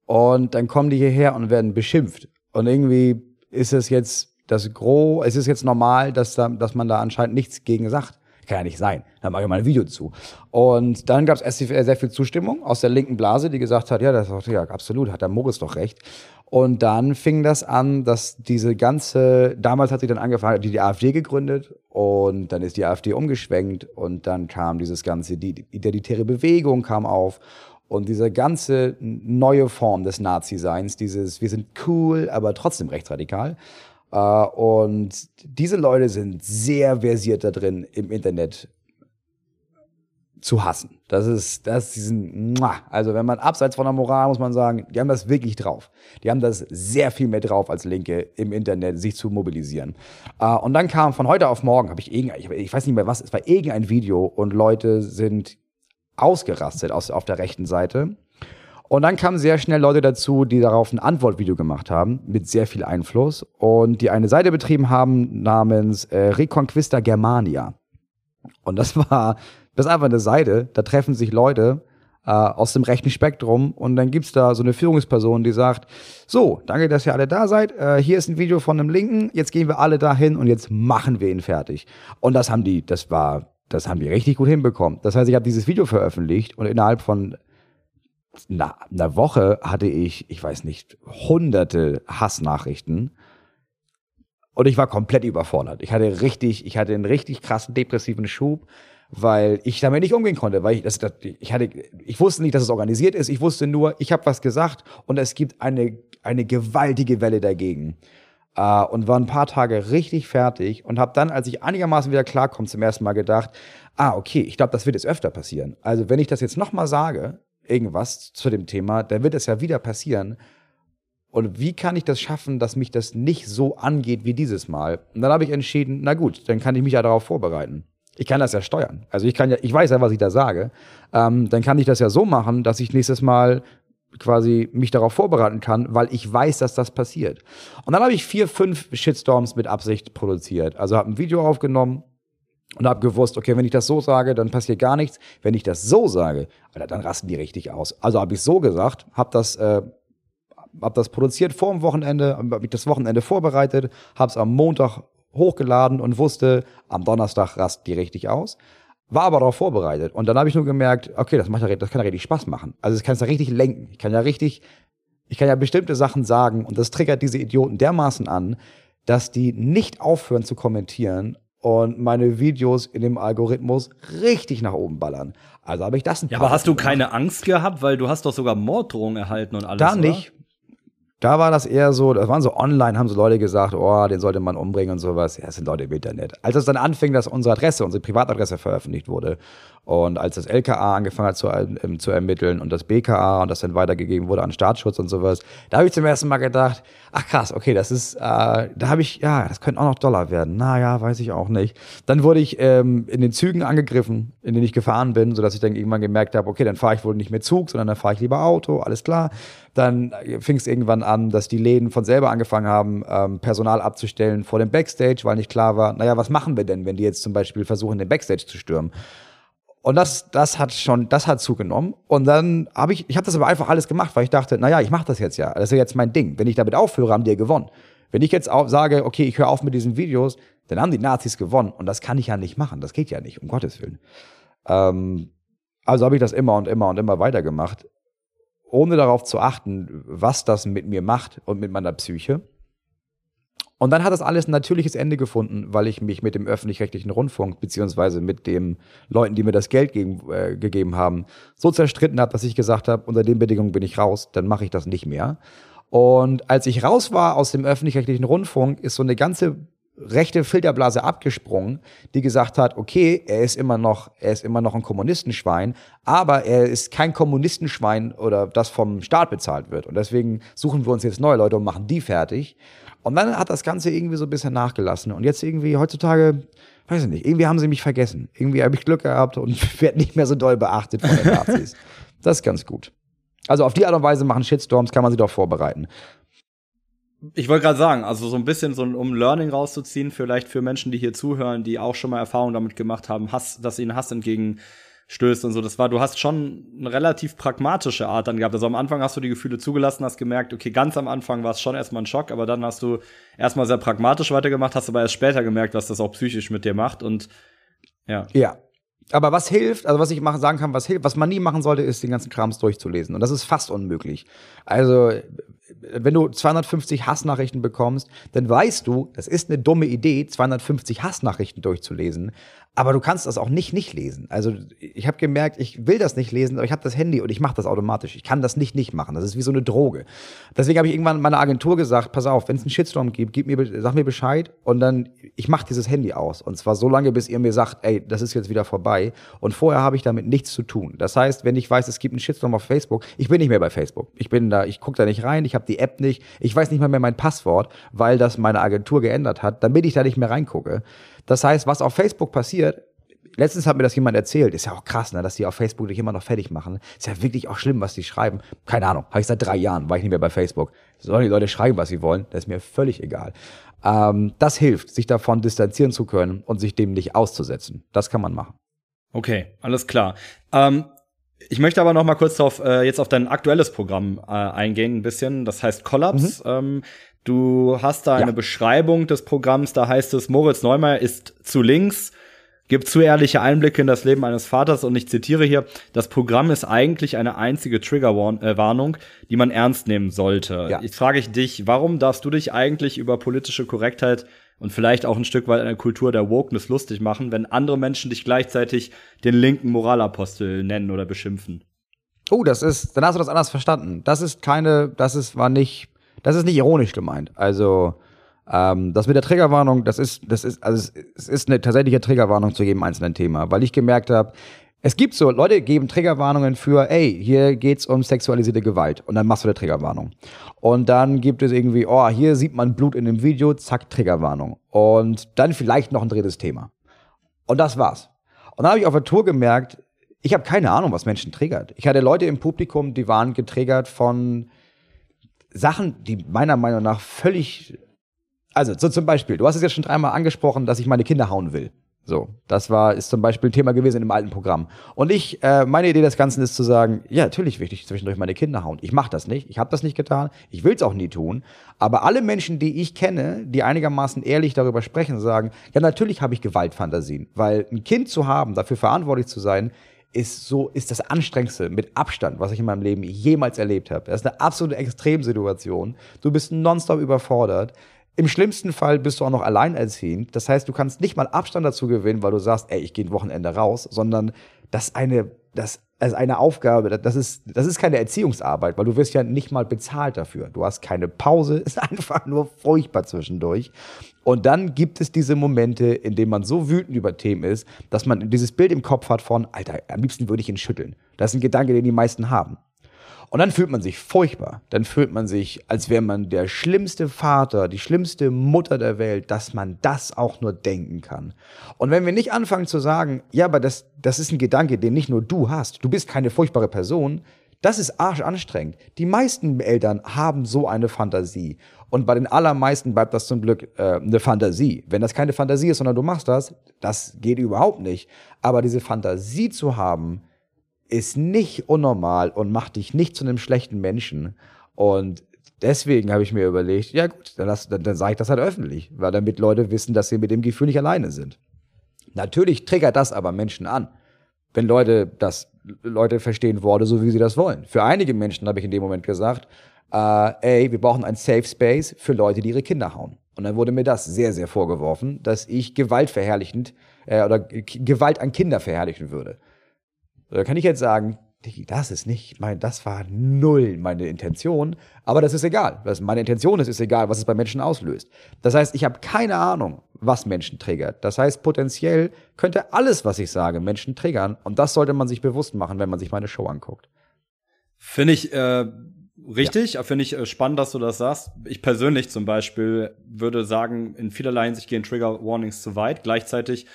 Und dann kommen die hierher und werden beschimpft. Und irgendwie ist es jetzt das Gros, es ist jetzt normal, dass, da, dass man da anscheinend nichts gegen sagt. Kann ja nicht sein. Da mache ich mal ein Video zu. Und dann gab es sehr viel Zustimmung aus der linken Blase, die gesagt hat, ja, das ist ja absolut, hat der Moritz doch recht. Und dann fing das an, dass diese ganze, damals hat sie dann angefangen, die, die AfD gegründet und dann ist die AfD umgeschwenkt und dann kam dieses ganze, die identitäre Bewegung kam auf und diese ganze neue Form des Nazi-Seins, dieses, wir sind cool, aber trotzdem rechtsradikal. Äh, und diese Leute sind sehr versiert da drin, im Internet zu hassen. Das ist, das diesen, also wenn man abseits von der Moral muss man sagen, die haben das wirklich drauf. Die haben das sehr viel mehr drauf als Linke im Internet, sich zu mobilisieren. Uh, und dann kam von heute auf morgen, habe ich irgendein, ich, weiß nicht mehr was, es war irgendein Video und Leute sind ausgerastet aus, auf der rechten Seite. Und dann kamen sehr schnell Leute dazu, die darauf ein Antwortvideo gemacht haben, mit sehr viel Einfluss und die eine Seite betrieben haben namens äh, Reconquista Germania. Und das war das ist einfach eine Seite, da treffen sich Leute äh, aus dem rechten Spektrum und dann gibt's da so eine Führungsperson, die sagt, so, danke, dass ihr alle da seid, äh, hier ist ein Video von einem Linken, jetzt gehen wir alle dahin und jetzt machen wir ihn fertig. Und das haben die, das war, das haben die richtig gut hinbekommen. Das heißt, ich habe dieses Video veröffentlicht und innerhalb von na, einer Woche hatte ich, ich weiß nicht, hunderte Hassnachrichten. Und ich war komplett überfordert. Ich hatte richtig, ich hatte einen richtig krassen depressiven Schub weil ich damit nicht umgehen konnte, weil ich, das, das, ich hatte, ich wusste nicht, dass es organisiert ist. Ich wusste nur, ich habe was gesagt und es gibt eine eine gewaltige Welle dagegen. Uh, und war ein paar Tage richtig fertig und habe dann, als ich einigermaßen wieder klarkomme, zum ersten Mal gedacht, ah, okay, ich glaube, das wird jetzt öfter passieren. Also wenn ich das jetzt nochmal sage, irgendwas zu dem Thema, dann wird es ja wieder passieren. Und wie kann ich das schaffen, dass mich das nicht so angeht wie dieses Mal? Und dann habe ich entschieden, na gut, dann kann ich mich ja darauf vorbereiten. Ich kann das ja steuern. Also ich kann ja, ich weiß ja, was ich da sage. Ähm, dann kann ich das ja so machen, dass ich nächstes Mal quasi mich darauf vorbereiten kann, weil ich weiß, dass das passiert. Und dann habe ich vier, fünf Shitstorms mit Absicht produziert. Also habe ein Video aufgenommen und habe gewusst, okay, wenn ich das so sage, dann passiert gar nichts. Wenn ich das so sage, Alter, dann rasten die richtig aus. Also habe ich so gesagt, habe das äh, hab das produziert vor dem Wochenende, habe mich das Wochenende vorbereitet, habe es am Montag hochgeladen und wusste, am Donnerstag rast die richtig aus. War aber darauf vorbereitet. Und dann habe ich nur gemerkt, okay, das, macht ja, das kann ja richtig Spaß machen. Also ich kann es ja richtig lenken. Ich kann ja richtig, ich kann ja bestimmte Sachen sagen und das triggert diese Idioten dermaßen an, dass die nicht aufhören zu kommentieren und meine Videos in dem Algorithmus richtig nach oben ballern. Also habe ich das ein Ja, aber hast du keine Angst gehabt, weil du hast doch sogar Morddrohungen erhalten und alles. Da nicht, da war das eher so, das waren so online, haben so Leute gesagt, oh, den sollte man umbringen und sowas. Ja, das sind Leute im Internet. Als es dann anfing, dass unsere Adresse, unsere Privatadresse veröffentlicht wurde und als das LKA angefangen hat zu, ähm, zu ermitteln und das BKA und das dann weitergegeben wurde an Staatsschutz und sowas, da habe ich zum ersten Mal gedacht, ach krass, okay, das ist, äh, da habe ich, ja, das könnte auch noch Dollar werden. Naja, weiß ich auch nicht. Dann wurde ich ähm, in den Zügen angegriffen, in denen ich gefahren bin, sodass ich dann irgendwann gemerkt habe, okay, dann fahre ich wohl nicht mehr Zug, sondern dann fahre ich lieber Auto, alles klar. Dann fing es irgendwann an, dass die Läden von selber angefangen haben, ähm, Personal abzustellen vor dem Backstage, weil nicht klar war, naja, was machen wir denn, wenn die jetzt zum Beispiel versuchen, den Backstage zu stürmen? Und das, das hat schon, das hat zugenommen. Und dann habe ich, ich habe das aber einfach alles gemacht, weil ich dachte, naja, ich mache das jetzt ja. Das ist ja jetzt mein Ding. Wenn ich damit aufhöre, haben die ja gewonnen. Wenn ich jetzt auch sage, okay, ich höre auf mit diesen Videos, dann haben die Nazis gewonnen. Und das kann ich ja nicht machen. Das geht ja nicht, um Gottes Willen. Ähm, also habe ich das immer und immer und immer weiter gemacht, ohne darauf zu achten, was das mit mir macht und mit meiner Psyche. Und dann hat das alles ein natürliches Ende gefunden, weil ich mich mit dem öffentlich-rechtlichen Rundfunk beziehungsweise mit den Leuten, die mir das Geld gegen, äh, gegeben haben, so zerstritten habe, dass ich gesagt habe, unter den Bedingungen bin ich raus, dann mache ich das nicht mehr. Und als ich raus war aus dem öffentlich-rechtlichen Rundfunk, ist so eine ganze rechte Filterblase abgesprungen, die gesagt hat, okay, er ist immer noch, er ist immer noch ein Kommunistenschwein, aber er ist kein Kommunistenschwein oder das vom Staat bezahlt wird. Und deswegen suchen wir uns jetzt neue Leute und machen die fertig. Und dann hat das Ganze irgendwie so ein bisschen nachgelassen. Und jetzt irgendwie heutzutage, weiß ich nicht, irgendwie haben sie mich vergessen. Irgendwie habe ich Glück gehabt und werde nicht mehr so doll beachtet von den Nazis. das ist ganz gut. Also auf die Art und Weise machen Shitstorms, kann man sich doch vorbereiten. Ich wollte gerade sagen, also so ein bisschen so um Learning rauszuziehen, vielleicht für Menschen, die hier zuhören, die auch schon mal Erfahrungen damit gemacht haben, Hass, dass ihnen Hass entgegen stößt und so. Das war, du hast schon eine relativ pragmatische Art dann gehabt. Also am Anfang hast du die Gefühle zugelassen, hast gemerkt, okay, ganz am Anfang war es schon erstmal ein Schock, aber dann hast du erstmal sehr pragmatisch weitergemacht, hast aber erst später gemerkt, was das auch psychisch mit dir macht und ja. Ja. Aber was hilft, also was ich machen, sagen kann, was hilft, was man nie machen sollte, ist den ganzen Krams durchzulesen. Und das ist fast unmöglich. Also, wenn du 250 Hassnachrichten bekommst, dann weißt du, das ist eine dumme Idee, 250 Hassnachrichten durchzulesen. Aber du kannst das auch nicht nicht lesen. Also ich habe gemerkt, ich will das nicht lesen, aber ich habe das Handy und ich mache das automatisch. Ich kann das nicht nicht machen. Das ist wie so eine Droge. Deswegen habe ich irgendwann meiner Agentur gesagt, pass auf, wenn es einen Shitstorm gibt, gib mir, sag mir Bescheid und dann, ich mache dieses Handy aus. Und zwar so lange, bis ihr mir sagt, ey, das ist jetzt wieder vorbei. Und vorher habe ich damit nichts zu tun. Das heißt, wenn ich weiß, es gibt einen Shitstorm auf Facebook, ich bin nicht mehr bei Facebook. Ich bin da, ich gucke da nicht rein, ich habe die App nicht, ich weiß nicht mal mehr mein Passwort, weil das meine Agentur geändert hat, damit ich da nicht mehr reingucke. Das heißt, was auf Facebook passiert, letztens hat mir das jemand erzählt, ist ja auch krass, ne, dass die auf Facebook dich immer noch fertig machen. Ist ja wirklich auch schlimm, was die schreiben. Keine Ahnung, habe ich seit drei Jahren, war ich nicht mehr bei Facebook. Sollen die Leute schreiben, was sie wollen, das ist mir völlig egal. Ähm, das hilft, sich davon distanzieren zu können und sich dem nicht auszusetzen. Das kann man machen. Okay, alles klar. Ähm ich möchte aber noch mal kurz auf, äh, jetzt auf dein aktuelles Programm äh, eingehen, ein bisschen. Das heißt Collapse. Mhm. Ähm, du hast da ja. eine Beschreibung des Programms, da heißt es, Moritz Neumeier ist zu links, gibt zu ehrliche Einblicke in das Leben eines Vaters und ich zitiere hier, das Programm ist eigentlich eine einzige Triggerwarnung, die man ernst nehmen sollte. Ja. Ich frage ich dich, warum darfst du dich eigentlich über politische Korrektheit und vielleicht auch ein Stück weit eine Kultur der Wokeness lustig machen, wenn andere Menschen dich gleichzeitig den linken Moralapostel nennen oder beschimpfen? Oh, das ist, dann hast du das anders verstanden. Das ist keine, das ist, war nicht, das ist nicht ironisch gemeint. Also, ähm, das mit der Triggerwarnung, das ist, das ist, also es ist eine tatsächliche Triggerwarnung zu jedem einzelnen Thema, weil ich gemerkt habe, es gibt so, Leute geben Triggerwarnungen für, ey, hier geht's um sexualisierte Gewalt und dann machst du eine Triggerwarnung. Und dann gibt es irgendwie, oh, hier sieht man Blut in dem Video, zack, Triggerwarnung. Und dann vielleicht noch ein drittes Thema. Und das war's. Und dann habe ich auf der Tour gemerkt, ich habe keine Ahnung, was Menschen triggert. Ich hatte Leute im Publikum, die waren getriggert von Sachen, die meiner Meinung nach völlig also, so zum Beispiel, du hast es jetzt schon dreimal angesprochen, dass ich meine Kinder hauen will. So, das war, ist zum Beispiel Thema gewesen im alten Programm. Und ich, äh, meine Idee des Ganzen ist zu sagen, ja, natürlich will ich zwischendurch meine Kinder hauen. Ich mache das nicht, ich habe das nicht getan, ich will es auch nie tun. Aber alle Menschen, die ich kenne, die einigermaßen ehrlich darüber sprechen, sagen, ja, natürlich habe ich Gewaltfantasien. Weil ein Kind zu haben, dafür verantwortlich zu sein, ist so, ist das anstrengendste mit Abstand, was ich in meinem Leben jemals erlebt habe. Das ist eine absolute Extremsituation. Du bist nonstop überfordert. Im schlimmsten Fall bist du auch noch alleinerziehend. Das heißt, du kannst nicht mal Abstand dazu gewinnen, weil du sagst, ey, ich gehe ein Wochenende raus, sondern das eine, das ist eine Aufgabe, das ist, das ist keine Erziehungsarbeit, weil du wirst ja nicht mal bezahlt dafür. Du hast keine Pause, ist einfach nur furchtbar zwischendurch. Und dann gibt es diese Momente, in denen man so wütend über Themen ist, dass man dieses Bild im Kopf hat von, Alter, am liebsten würde ich ihn schütteln. Das ist ein Gedanke, den die meisten haben. Und dann fühlt man sich furchtbar. Dann fühlt man sich, als wäre man der schlimmste Vater, die schlimmste Mutter der Welt, dass man das auch nur denken kann. Und wenn wir nicht anfangen zu sagen, ja, aber das, das ist ein Gedanke, den nicht nur du hast, du bist keine furchtbare Person, das ist arschanstrengend. Die meisten Eltern haben so eine Fantasie. Und bei den allermeisten bleibt das zum Glück äh, eine Fantasie. Wenn das keine Fantasie ist, sondern du machst das, das geht überhaupt nicht. Aber diese Fantasie zu haben, ist nicht unnormal und macht dich nicht zu einem schlechten Menschen. Und deswegen habe ich mir überlegt, ja gut, dann, dann, dann sage ich das halt öffentlich, weil damit Leute wissen, dass sie mit dem Gefühl nicht alleine sind. Natürlich triggert das aber Menschen an. wenn Leute das, Leute verstehen Worte so, wie sie das wollen. Für einige Menschen habe ich in dem Moment gesagt, äh, ey, wir brauchen ein Safe Space für Leute, die ihre Kinder hauen. Und dann wurde mir das sehr, sehr vorgeworfen, dass ich gewaltverherrlichend äh, oder Gewalt an Kinder verherrlichen würde. Da kann ich jetzt sagen, das ist nicht, mein, das war null meine Intention, aber das ist egal. Was meine Intention ist, ist egal, was es bei Menschen auslöst. Das heißt, ich habe keine Ahnung, was Menschen triggert. Das heißt, potenziell könnte alles, was ich sage, Menschen triggern. Und das sollte man sich bewusst machen, wenn man sich meine Show anguckt. Finde ich äh, richtig, ja. finde ich äh, spannend, dass du das sagst. Ich persönlich zum Beispiel würde sagen, in vielerlei Hinsicht gehen Trigger Warnings zu weit. Gleichzeitig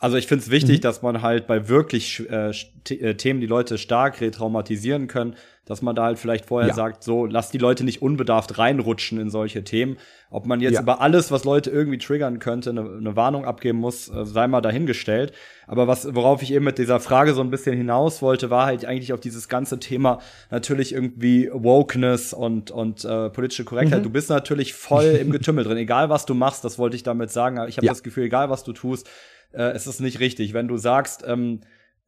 also ich finde es wichtig, mhm. dass man halt bei wirklich äh, äh, Themen, die Leute stark retraumatisieren können, dass man da halt vielleicht vorher ja. sagt, so lass die Leute nicht unbedarft reinrutschen in solche Themen. Ob man jetzt ja. über alles, was Leute irgendwie triggern könnte, eine, eine Warnung abgeben muss, äh, sei mal dahingestellt. Aber was, worauf ich eben mit dieser Frage so ein bisschen hinaus wollte, war halt eigentlich auf dieses ganze Thema natürlich irgendwie Wokeness und und äh, politische Korrektheit. Mhm. Du bist natürlich voll im Getümmel drin. Egal was du machst, das wollte ich damit sagen. Ich habe ja. das Gefühl, egal was du tust äh, ist es nicht richtig. Wenn du sagst, ähm,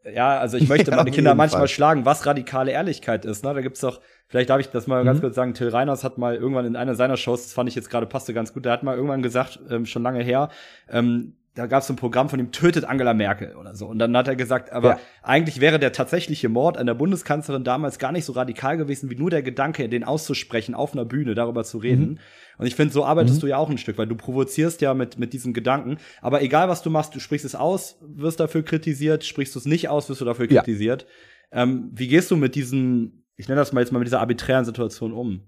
ja, also ich möchte meine Kinder manchmal Fall. schlagen, was radikale Ehrlichkeit ist. Ne? Da gibt's doch, vielleicht darf ich das mal mhm. ganz kurz sagen, Till Reiners hat mal irgendwann in einer seiner Shows, das fand ich jetzt gerade passte ganz gut, der hat mal irgendwann gesagt, ähm, schon lange her, ähm, da gab es ein Programm von ihm, tötet Angela Merkel oder so. Und dann hat er gesagt, aber ja. eigentlich wäre der tatsächliche Mord an der Bundeskanzlerin damals gar nicht so radikal gewesen, wie nur der Gedanke, den auszusprechen, auf einer Bühne darüber zu reden. Mhm. Und ich finde, so arbeitest mhm. du ja auch ein Stück, weil du provozierst ja mit, mit diesen Gedanken. Aber egal, was du machst, du sprichst es aus, wirst dafür kritisiert, sprichst du es nicht aus, wirst du dafür ja. kritisiert. Ähm, wie gehst du mit diesen, ich nenne das mal jetzt mal mit dieser arbiträren Situation um?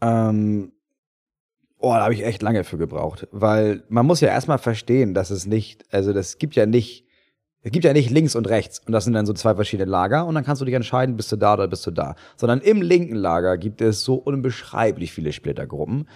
Ähm Oh, da habe ich echt lange für gebraucht, weil man muss ja erstmal verstehen, dass es nicht, also das gibt ja nicht, es gibt ja nicht links und rechts und das sind dann so zwei verschiedene Lager und dann kannst du dich entscheiden, bist du da oder bist du da, sondern im linken Lager gibt es so unbeschreiblich viele Splittergruppen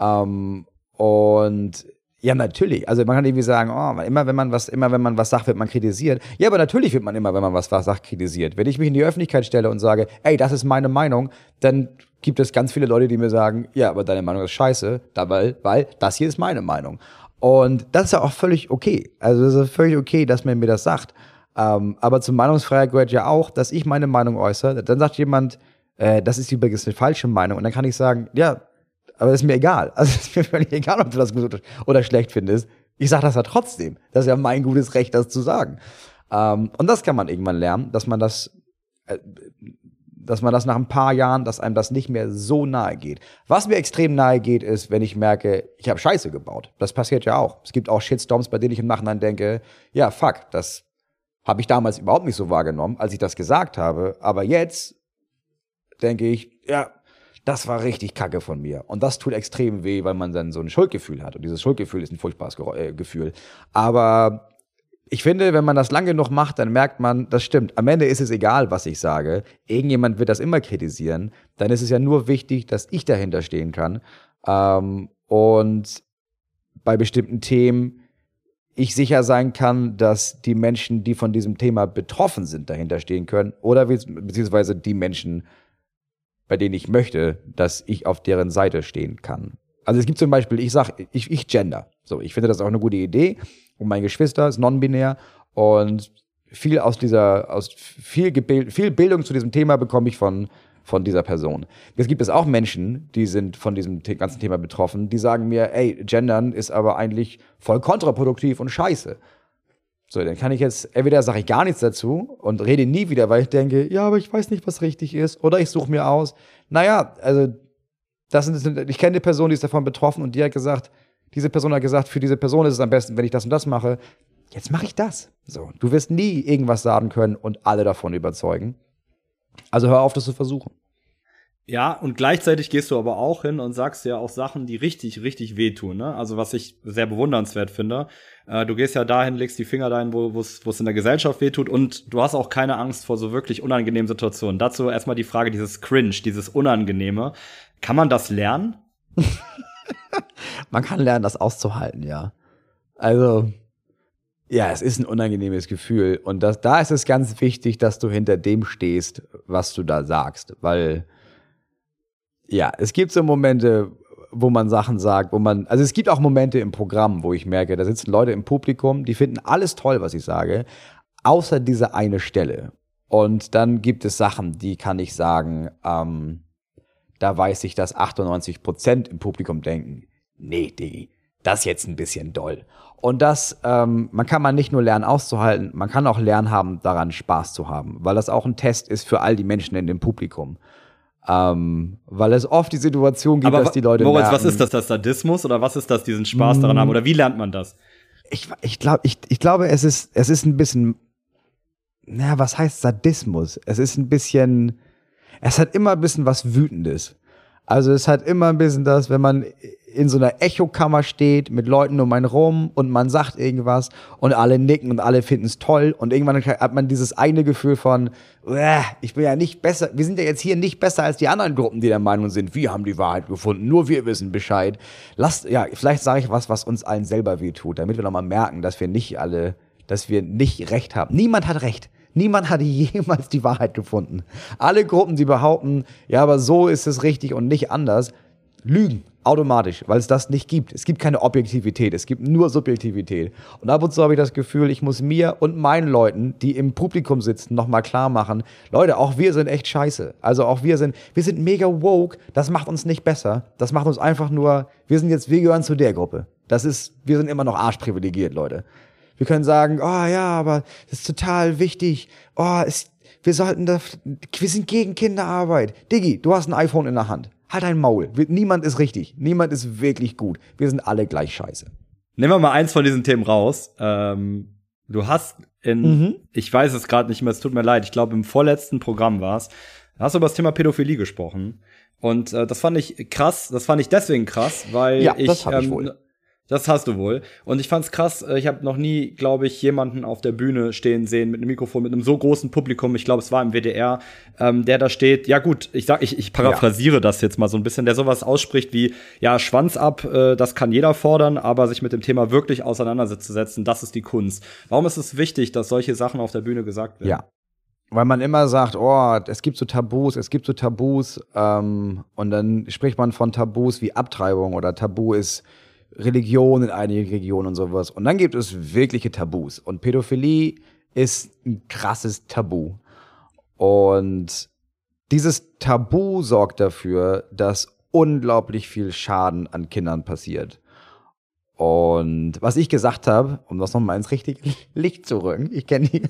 ähm, und ja, natürlich. Also man kann irgendwie sagen, oh, immer wenn man was, immer wenn man was sagt, wird man kritisiert. Ja, aber natürlich wird man immer, wenn man was, was sagt, kritisiert. Wenn ich mich in die Öffentlichkeit stelle und sage, ey, das ist meine Meinung, dann gibt es ganz viele Leute, die mir sagen, ja, aber deine Meinung ist scheiße, weil, weil das hier ist meine Meinung. Und das ist ja auch völlig okay. Also es ist völlig okay, dass man mir das sagt. Ähm, aber zur Meinungsfreiheit gehört ja auch, dass ich meine Meinung äußere. Dann sagt jemand, äh, das ist übrigens eine falsche Meinung. Und dann kann ich sagen, ja, aber ist mir egal. Also ist mir völlig egal, ob du das gut oder schlecht findest. Ich sage das ja trotzdem. Das ist ja mein gutes Recht, das zu sagen. Ähm, und das kann man irgendwann lernen, dass man das, äh, dass man das nach ein paar Jahren, dass einem das nicht mehr so nahe geht. Was mir extrem nahe geht, ist, wenn ich merke, ich habe Scheiße gebaut. Das passiert ja auch. Es gibt auch Shitstorms, bei denen ich im Nachhinein denke, ja, fuck, das habe ich damals überhaupt nicht so wahrgenommen, als ich das gesagt habe. Aber jetzt denke ich, ja, das war richtig kacke von mir. Und das tut extrem weh, weil man dann so ein Schuldgefühl hat. Und dieses Schuldgefühl ist ein furchtbares äh, Gefühl. Aber ich finde, wenn man das lange genug macht, dann merkt man, das stimmt. Am Ende ist es egal, was ich sage. Irgendjemand wird das immer kritisieren. Dann ist es ja nur wichtig, dass ich dahinter stehen kann. Ähm, und bei bestimmten Themen ich sicher sein kann, dass die Menschen, die von diesem Thema betroffen sind, dahinter stehen können. Oder beziehungsweise die Menschen, bei denen ich möchte, dass ich auf deren Seite stehen kann. Also es gibt zum Beispiel, ich sag, ich, ich gender. So, ich finde das auch eine gute Idee. Und mein Geschwister ist non-binär und viel aus dieser, aus viel, Gebild, viel Bildung zu diesem Thema bekomme ich von, von dieser Person. Es gibt es auch Menschen, die sind von diesem ganzen Thema betroffen, die sagen mir, ey, gendern ist aber eigentlich voll kontraproduktiv und scheiße. So, dann kann ich jetzt, entweder sage ich gar nichts dazu und rede nie wieder, weil ich denke, ja, aber ich weiß nicht, was richtig ist. Oder ich suche mir aus. Naja, also, das sind, ich kenne eine Person, die ist davon betroffen und die hat gesagt, diese Person hat gesagt, für diese Person ist es am besten, wenn ich das und das mache. Jetzt mache ich das. So, du wirst nie irgendwas sagen können und alle davon überzeugen. Also hör auf, das zu versuchen. Ja, und gleichzeitig gehst du aber auch hin und sagst ja auch Sachen, die richtig, richtig wehtun. Ne? Also was ich sehr bewundernswert finde. Äh, du gehst ja dahin, legst die Finger dahin, wo es in der Gesellschaft wehtut und du hast auch keine Angst vor so wirklich unangenehmen Situationen. Dazu erstmal die Frage, dieses Cringe, dieses Unangenehme. Kann man das lernen? man kann lernen, das auszuhalten, ja. Also, ja, es ist ein unangenehmes Gefühl. Und das, da ist es ganz wichtig, dass du hinter dem stehst, was du da sagst. Weil ja, es gibt so Momente, wo man Sachen sagt, wo man, also es gibt auch Momente im Programm, wo ich merke, da sitzen Leute im Publikum, die finden alles toll, was ich sage, außer diese eine Stelle. Und dann gibt es Sachen, die kann ich sagen, ähm, da weiß ich, dass 98 Prozent im Publikum denken, nee, Diggi, das ist jetzt ein bisschen doll. Und das, ähm, man kann man nicht nur lernen auszuhalten, man kann auch lernen haben, daran Spaß zu haben, weil das auch ein Test ist für all die Menschen in dem Publikum. Ähm, weil es oft die Situation gibt, Aber dass die Leute Moritz, merken, was ist das, das Sadismus oder was ist das, diesen Spaß daran haben oder wie lernt man das? ich, ich, glaub, ich, ich glaube, es ist, es ist ein bisschen, na, was heißt Sadismus? Es ist ein bisschen, es hat immer ein bisschen was Wütendes. Also es hat immer ein bisschen das, wenn man in so einer Echokammer steht mit Leuten um einen rum und man sagt irgendwas und alle nicken und alle finden es toll und irgendwann hat man dieses eine Gefühl von, "Uäh, ich bin ja nicht besser, wir sind ja jetzt hier nicht besser als die anderen Gruppen, die der Meinung sind, wir haben die Wahrheit gefunden, nur wir wissen Bescheid. Lasst, ja, vielleicht sage ich was, was uns allen selber wehtut, damit wir nochmal merken, dass wir nicht alle, dass wir nicht recht haben. Niemand hat recht. Niemand hat jemals die Wahrheit gefunden. Alle Gruppen, die behaupten, ja, aber so ist es richtig und nicht anders, lügen automatisch, weil es das nicht gibt. Es gibt keine Objektivität, es gibt nur Subjektivität. Und ab und zu habe ich das Gefühl, ich muss mir und meinen Leuten, die im Publikum sitzen, nochmal klar machen, Leute, auch wir sind echt scheiße. Also auch wir sind, wir sind mega woke, das macht uns nicht besser. Das macht uns einfach nur, wir sind jetzt, wir gehören zu der Gruppe. Das ist, wir sind immer noch arschprivilegiert, Leute. Wir können sagen, oh ja, aber das ist total wichtig. Oh, es, wir sollten da, wir sind gegen Kinderarbeit. Diggi, du hast ein iPhone in der Hand. Halt dein Maul. Niemand ist richtig. Niemand ist wirklich gut. Wir sind alle gleich scheiße. Nehmen wir mal eins von diesen Themen raus. Ähm, du hast in, Mhm. ich weiß es gerade nicht mehr, es tut mir leid, ich glaube im vorletzten Programm war es, da hast du über das Thema Pädophilie gesprochen. Und äh, das fand ich krass, das fand ich deswegen krass, weil Ja, ich, ich ähm. Das hast du wohl. Und ich fand's krass, äh, ich habe noch nie, glaube ich, jemanden auf der Bühne stehen sehen mit einem Mikrofon, mit einem so großen Publikum, ich glaube, es war im WDR, ähm, der da steht, ja gut, ich sag, ich, ich paraphrasiere das jetzt mal so ein bisschen, der sowas ausspricht wie, ja, Schwanz ab, äh, das kann jeder fordern, aber sich mit dem Thema wirklich auseinanderzusetzen, das ist die Kunst. Warum ist es wichtig, dass solche Sachen auf der Bühne gesagt werden? Ja. Weil man immer sagt, oh, es gibt so Tabus, es gibt so Tabus, ähm, und dann spricht man von Tabus wie Abtreibung oder Tabu ist Religion in einigen Regionen und sowas. Und dann gibt es wirkliche Tabus. Und Pädophilie ist ein krasses Tabu. Und dieses Tabu sorgt dafür, dass unglaublich viel Schaden an Kindern passiert. Und was ich gesagt habe, um das nochmal ins richtige Licht zu rücken, ich kenne die,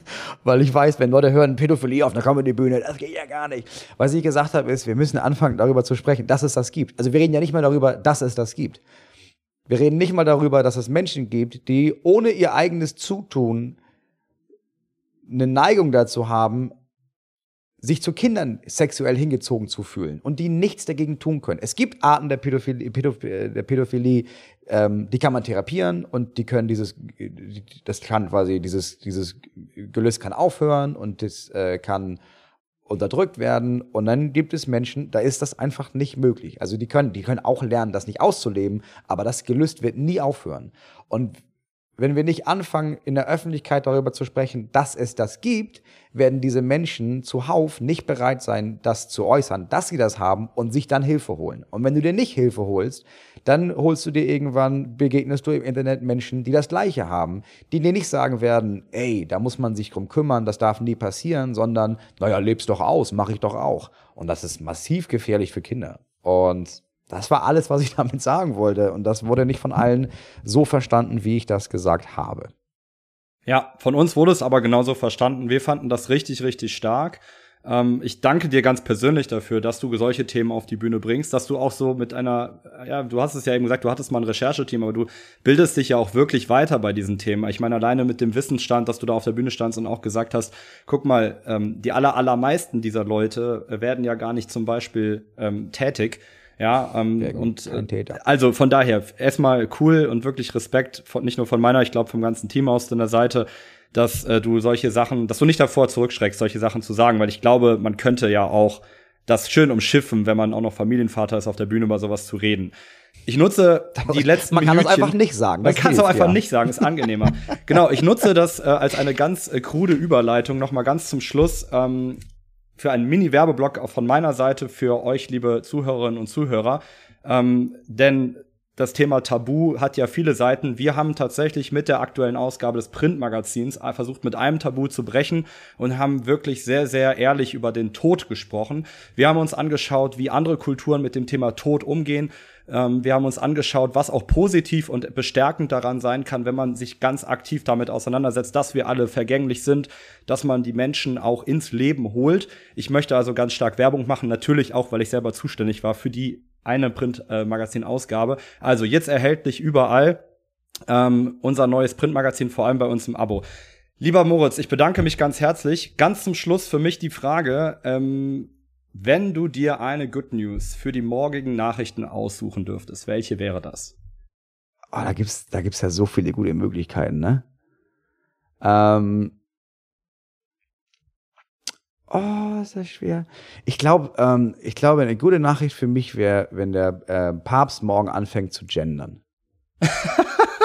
weil ich weiß, wenn Leute hören Pädophilie auf einer Comedy-Bühne, das geht ja gar nicht. Was ich gesagt habe, ist, wir müssen anfangen, darüber zu sprechen, dass es das gibt. Also wir reden ja nicht mal darüber, dass es das gibt. Wir reden nicht mal darüber, dass es Menschen gibt, die ohne ihr eigenes Zutun eine Neigung dazu haben, sich zu Kindern sexuell hingezogen zu fühlen und die nichts dagegen tun können. Es gibt Arten der Pädophilie, der Pädophilie ähm, die kann man therapieren und die können dieses, das kann quasi dieses, dieses Gelüst kann aufhören und das äh, kann unterdrückt werden und dann gibt es Menschen, da ist das einfach nicht möglich. Also die können, die können auch lernen, das nicht auszuleben, aber das Gelüst wird nie aufhören. Und wenn wir nicht anfangen, in der Öffentlichkeit darüber zu sprechen, dass es das gibt, werden diese Menschen zuhauf nicht bereit sein, das zu äußern, dass sie das haben und sich dann Hilfe holen. Und wenn du dir nicht Hilfe holst, dann holst du dir irgendwann, begegnest du im Internet Menschen, die das Gleiche haben, die dir nicht sagen werden, ey, da muss man sich drum kümmern, das darf nie passieren, sondern, naja, leb's doch aus, mach ich doch auch. Und das ist massiv gefährlich für Kinder. Und das war alles, was ich damit sagen wollte. Und das wurde nicht von allen so verstanden, wie ich das gesagt habe. Ja, von uns wurde es aber genauso verstanden. Wir fanden das richtig, richtig stark. Ähm, ich danke dir ganz persönlich dafür, dass du solche Themen auf die Bühne bringst, dass du auch so mit einer, ja, du hast es ja eben gesagt, du hattest mal ein Rechercheteam, aber du bildest dich ja auch wirklich weiter bei diesen Themen. Ich meine, alleine mit dem Wissensstand, dass du da auf der Bühne standst und auch gesagt hast, guck mal, ähm, die aller, allermeisten dieser Leute äh, werden ja gar nicht zum Beispiel ähm, tätig. Ja, ähm, und äh, Täter. also von daher erstmal cool und wirklich Respekt von nicht nur von meiner, ich glaube vom ganzen Team aus deiner Seite, dass äh, du solche Sachen, dass du nicht davor zurückschreckst, solche Sachen zu sagen, weil ich glaube, man könnte ja auch das schön umschiffen, wenn man auch noch Familienvater ist, auf der Bühne über sowas zu reden. Ich nutze die letzten Man kann das Minütchen- einfach nicht sagen. man das kann es auch einfach ja. nicht sagen, ist angenehmer. genau, ich nutze das äh, als eine ganz äh, krude Überleitung noch mal ganz zum Schluss ähm, für einen Mini-Werbeblock von meiner Seite für euch, liebe Zuhörerinnen und Zuhörer. Ähm, denn das Thema Tabu hat ja viele Seiten. Wir haben tatsächlich mit der aktuellen Ausgabe des Printmagazins versucht, mit einem Tabu zu brechen und haben wirklich sehr, sehr ehrlich über den Tod gesprochen. Wir haben uns angeschaut, wie andere Kulturen mit dem Thema Tod umgehen. Ähm, wir haben uns angeschaut, was auch positiv und bestärkend daran sein kann, wenn man sich ganz aktiv damit auseinandersetzt, dass wir alle vergänglich sind, dass man die Menschen auch ins Leben holt. Ich möchte also ganz stark Werbung machen, natürlich auch, weil ich selber zuständig war für die eine Printmagazin-Ausgabe. also jetzt erhältlich überall. Ähm, unser neues Printmagazin, vor allem bei uns im Abo. Lieber Moritz, ich bedanke mich ganz herzlich. Ganz zum Schluss für mich die Frage, ähm, wenn du dir eine Good News für die morgigen Nachrichten aussuchen dürftest, welche wäre das? Oh, da gibt's, da gibt's ja so viele gute Möglichkeiten, ne? Ähm, Oh, ist das schwer. Ich glaube, ähm, ich glaube, eine gute Nachricht für mich wäre, wenn der äh, Papst morgen anfängt zu gendern.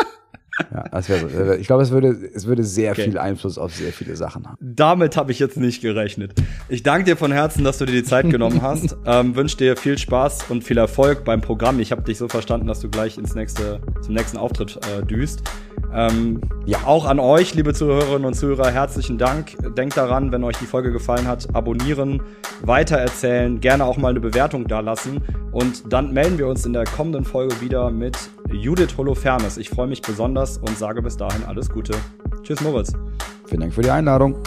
ja, das wäre so. Ich glaube, es würde, es würde sehr okay. viel Einfluss auf sehr viele Sachen haben. Damit habe ich jetzt nicht gerechnet. Ich danke dir von Herzen, dass du dir die Zeit genommen hast. ähm, Wünsche dir viel Spaß und viel Erfolg beim Programm. Ich habe dich so verstanden, dass du gleich ins nächste, zum nächsten Auftritt äh, düst. Ähm, ja, auch an euch, liebe Zuhörerinnen und Zuhörer, herzlichen Dank. Denkt daran, wenn euch die Folge gefallen hat, abonnieren, weitererzählen, gerne auch mal eine Bewertung dalassen. Und dann melden wir uns in der kommenden Folge wieder mit Judith Holofernes. Ich freue mich besonders und sage bis dahin alles Gute. Tschüss, Moritz. Vielen Dank für die Einladung.